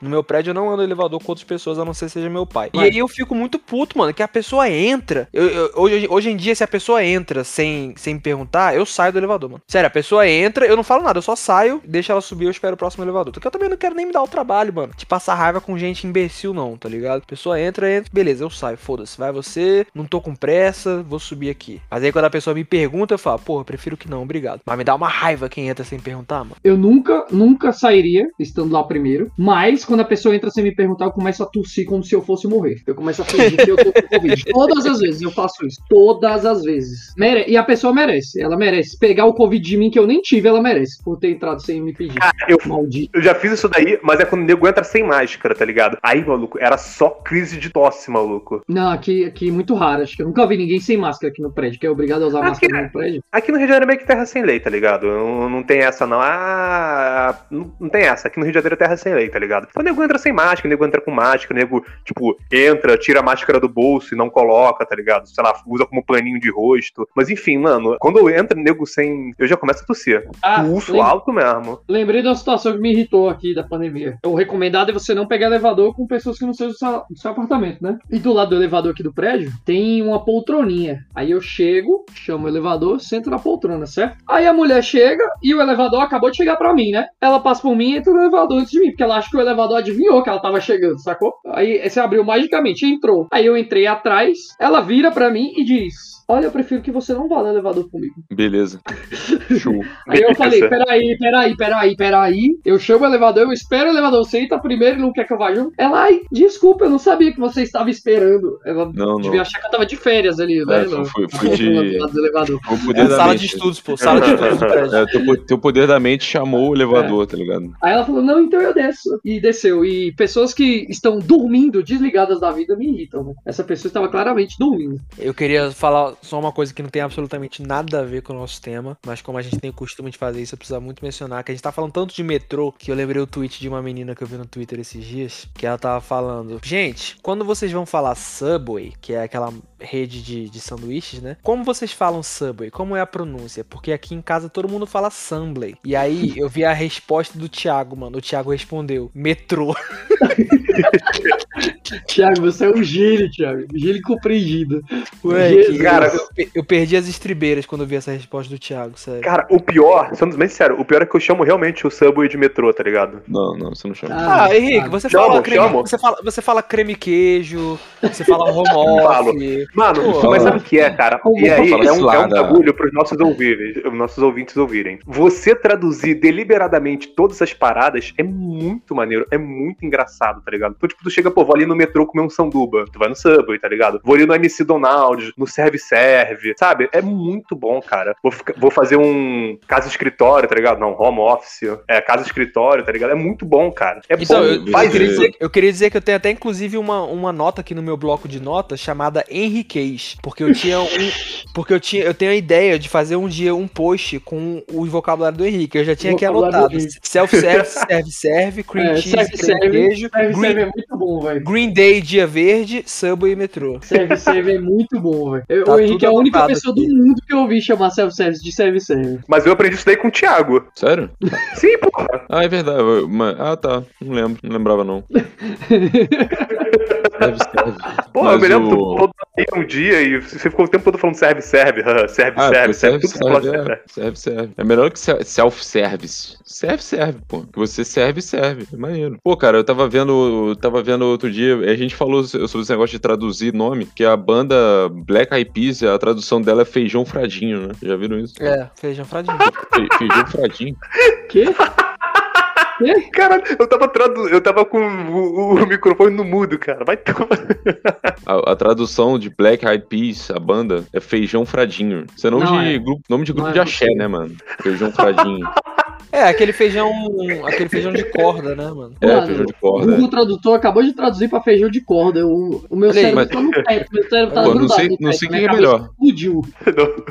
no meu prédio eu não ando no elevador com outras pessoas, a não ser seja meu pai. E Mas- aí eu fico muito puto, mano, que a pessoa entra. eu- eu- hoje, hoje em dia, se a pessoa entra sem, sem me perguntar, eu saio do elevador, mano. Sério, a pessoa entra, eu não falo nada, eu só saio, deixo ela subir, eu espero o próximo elevador. Porque eu também não quero nem me dar o trabalho, mano, de passar raiva com gente imbecil, não, tá ligado? A pessoa entra, entra, beleza, eu saio, foda-se, vai você, não tô com pressa, vou subir aqui. Mas aí quando a pessoa me pergunta, eu falo, porra, prefiro que não, obrigado. Mas me dá uma raiva quem entra sem perguntar, mano. Eu nunca, nunca sairia estando lá primeiro. Mas quando a pessoa entra sem me perguntar, eu começo a tossir como se eu fosse morrer. Eu começo a fingir que eu tô com Covid. Todas as vezes eu faço isso. Todas as vezes. Mere- E a pessoa merece. Ela merece. Pegar o Covid de mim que eu nem tive, ela merece. Por ter entrado sem me pedir. Eu, Maldito. eu já fiz isso daí, mas é quando o nego entra sem máscara, tá ligado? Aí, maluco, era só crise de tosse, maluco. Não, aqui, aqui muito raro. Acho que eu nunca vi ninguém sem máscara aqui no prédio, que é obrigado a usar Aqui- máscara no prédio. Aqui no Rio de Janeiro é meio que terra sem lei, tá ligado? Não, não tem essa, não. Ah, não, não tem essa. Aqui no Rio de Janeiro é terra sem lei, tá ligado? Então o nego entra sem máscara, o nego entra com máscara, o nego, tipo, entra, tira a máscara do bolso e não coloca, tá ligado? Sei lá, usa como paninho de rosto. Mas enfim, mano, quando entra nego sem. Eu já começo a tossir. Ah, Pulso lem- alto mesmo. lembrei de uma situação que me irritou aqui da pandemia. O recomendado é você não pegar elevador com pessoas que não sejam do seu, do seu apartamento, né? E do lado do elevador aqui do prédio tem uma poltroninha. Aí eu chego, chamo o elevador, sento na poltrona, certo? Aí a mulher chega e o elevador acabou de chegar pra mim, né? Ela passa por mim e entra no elevador antes de mim, porque ela acha que o elevador adivinhou que ela tava chegando, sacou? Aí você abriu magicamente, entrou. Aí eu entrei atrás, ela vira pra mim e diz: Olha, eu prefiro que você não vá no elevador comigo. Beleza. Show. Aí eu falei, peraí, peraí, peraí, peraí. Eu chamo o elevador, eu espero o elevador senta primeiro e não quer que eu vá junto. Ela, ai, desculpa, eu não sabia que você estava esperando. Ela Não, devia não. achar que eu tava de férias ali, né? É, foi- foi de- elevador. É sala de mente. estudos, pô. Sala de estudos. É, teu, teu poder da mente chamou o elevador, tá ligado? Aí ela falou, não, então eu desço. E desceu. E pessoas que estão dormindo, desligadas da vida, me irritam. né? Essa pessoa estava claramente dormindo. Eu queria falar só uma coisa que não tem absolutamente nada a ver com o nosso tema, mas como a gente tem o costume de fazer isso, eu preciso muito mencionar que a gente tá falando tanto de metrô que eu lembrei o tweet de uma menina que eu vi no Twitter esses dias, que ela tava falando: Gente, quando vocês vão falar Subway, que é aquela rede de, de sanduíches, né? Como vocês falam Subway? Como é a pronúncia? Porque aqui em casa todo mundo fala Sunblay. E aí eu vi a resposta do Thiago, mano. O Thiago respondeu: Metrô. Tiago, você é um gírio, Tiago. Gírio compreendido. Ué, que- Cara, eu, pe- eu perdi as estribeiras quando eu vi essa resposta do Thiago, sério. Cara, o pior, sendo bem sincero, o pior é que eu chamo realmente o Subway de metrô, tá ligado? Não, não, você não chama. Ah, Ah, Henrique, ah, você chamo, fala, creme, você fala você fala creme queijo, você fala home Falo. office. Mano, Pô, mas sabe o que é, cara? E aí, é um, é um bagulho pros nossos ouvintes, nossos ouvintes ouvirem. Você traduzir deliberadamente todas as paradas é muito maneiro, é muito engraçado, tá ligado? Então, tipo, tu chega, pô, vou ali no metrô comer um sanduba, tu vai no Subway, tá ligado? Vou ali no MC Donald, no Serve Serve, sabe? É muito bom, cara. Vou, ficar- vou fazer um casa escritório, tá ligado? Não, home office, é, casa escritório, tá ligado? É muito bom, cara. É Então, bom, eu, eu faz queria isso. dizer, eu queria dizer que eu tenho até inclusive uma, uma nota aqui no meu bloco de notas chamada Porque eu tinha um porque eu tinha eu tenho a ideia de fazer um dia um post com o vocabulário do Henrique. Eu já tinha aqui anotado. Self-service, serve, serve, cream É, cheese, serve, creme serve. queijo, Serve, green, serve é muito bom, velho. green Day, dia verde, Subway e metrô. Self-serve é muito bom, velho. Tá o Henrique é a única pessoa aqui. do mundo que eu ouvi chamar self-service de self-service. Mas eu aprendi isso daí com o Thiago. Sério? Sim, porra. Ah, é verdade. ah, tá. Não lembro. Não lembrava, não. Deve ser. Pô, Mas eu me lembro, o- aí um dia e você ficou o tempo todo falando serve, serve, serve, Ah, serve, serve, serve, tudo que você serve, fala serve. é, serve, serve. É melhor que se- self-service. Serve, serve, pô. Que você serve, serve. É maneiro. Pô, cara, eu tava vendo, eu tava vendo outro dia, a gente falou sobre esse negócio de traduzir nome, que a banda Black Eyed Peas, a tradução dela é feijão fradinho, né? Já viram isso? É, feijão fradinho. Fe- feijão fradinho. Quê? Cara, eu tava tradu... eu tava com o, o microfone no mudo, cara. Vai tomar. A, a tradução de Black Eyed Peas, a banda, é feijão fradinho. Isso é nome Não, de é. grupo, nome de grupo Não é de axé, possível. né, mano? Feijão fradinho. É, É, aquele feijão. Aquele feijão de corda, né, mano? É, Mano, feijão de O corda. Google Tradutor acabou de traduzir pra feijão de corda. O, o meu Olha cérebro mas- tá no teto. Meu cérebro tá Pô, não sei- no não sei quem é melhor. Explodiu. Não.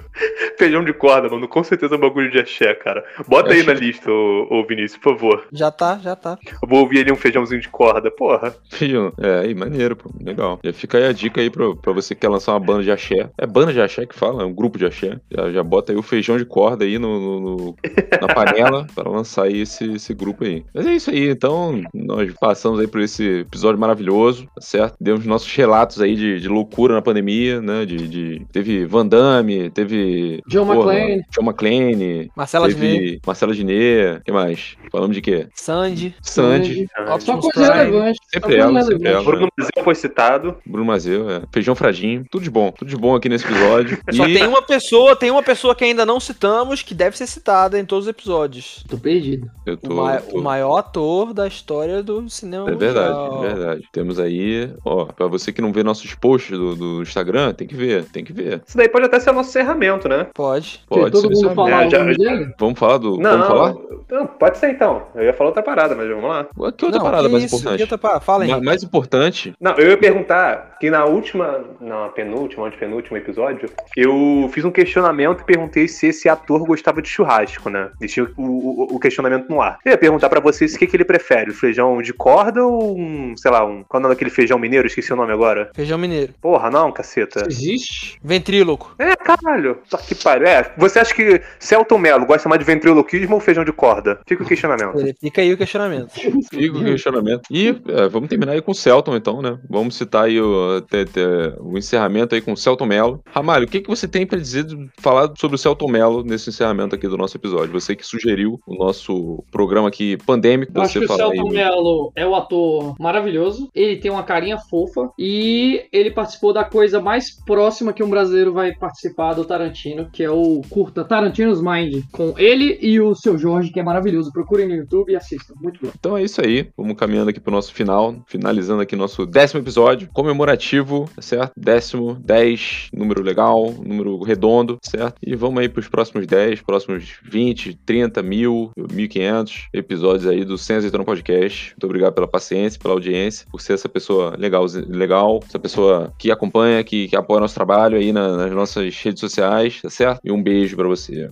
Feijão de corda, mano. Com certeza é um bagulho de axé, cara. Bota aí na lista, ô, ô Vinícius, por favor. Já tá, já tá. Eu vou ouvir ali um feijãozinho de corda. Porra. Feijão. É, aí, maneiro, pô. Legal. Já fica aí a dica aí pra, pra você que quer lançar uma banda de axé. É banda de axé que fala, é um grupo de axé. Já, já bota aí o feijão de corda aí no, no- no- na panela para lançar aí esse, esse grupo aí. Mas é isso aí, então nós passamos aí por esse episódio maravilhoso, tá certo? Demos nossos relatos aí de, de loucura na pandemia, né? De, de- teve Van Damme, teve John porra, McClane. John McClane, Marcela teve Diné, Marcela Diné, o que mais? Falamos de quê? Sandy. Sandy, Só Optimus coisa relevante. só Sempre coisa ela, sempre relevante. ela. Bruno Brasil foi citado. Bruno Mazeu, é. Feijão Fradinho, tudo de bom, tudo de bom aqui nesse episódio. Só E- tem uma pessoa, tem uma pessoa que ainda não citamos que deve ser citada em todos os episódios. Tô perdido. eu O, tô, ma- tô- o maior ator da história do cinema É verdade, mundial. é verdade. Temos aí, ó, pra você que não vê nossos posts do, do Instagram, tem que ver, tem que ver. Isso daí pode até ser o nosso encerramento, né? Pode. Pode todo ser mundo falar É, o já-? Vamos falar do. Não, vamos falar? não, pode ser então. Eu ia falar outra parada, mas vamos lá. Que outra Não, parada que mais isso, importante? que outra? Fala aí. Ma- mais importante, Não, eu ia perguntar que na última, na penúltima, antepenúltimo episódio, eu fiz um questionamento e perguntei se esse ator gostava de churrasco, né? Deixei o, o- o questionamento no ar. Eu ia perguntar pra vocês o que, que ele prefere, o feijão de corda ou um, sei lá, um... Qual é o nome daquele feijão mineiro? Esqueci o nome agora. Feijão mineiro. Porra, não, caceta. Existe? Ventríloco. É, caralho. Só que pariu. É, você acha que Celton Mello gosta mais de ventriloquismo ou feijão de corda? Fica o questionamento. Fica aí o questionamento. fica o questionamento. E é, vamos terminar aí com o Celton, então, né? Vamos citar aí o, até- até o encerramento aí com o Celton Mello. Ramalho, o que, que você tem pra dizer, falar sobre o Celton Mello nesse encerramento aqui do nosso episódio? Você que sugeriu o nosso programa aqui pandêmico, Eu acho que o. Celton Mello é o ator maravilhoso. Ele tem uma carinha fofa. E ele participou da coisa mais próxima que um brasileiro vai participar do Tarantino, que é o curta Tarantino's Mind. Com ele e o seu Jorge, que é maravilhoso. Procurem no YouTube e assistam. Muito bom. Então é isso aí. Vamos caminhando aqui pro nosso final, finalizando aqui nosso décimo episódio, comemorativo, tá certo? Décimo, 10, número legal, número redondo, certo? E vamos aí pros próximos 10, próximos 20, 30, mil, 1500 episódios aí do Sem Azeitona Podcast. Muito obrigado pela paciência, pela audiência, por ser essa pessoa legal, legal essa pessoa que acompanha, que, que apoia nosso trabalho aí na- nas nossas redes sociais, tá certo? E um beijo pra você.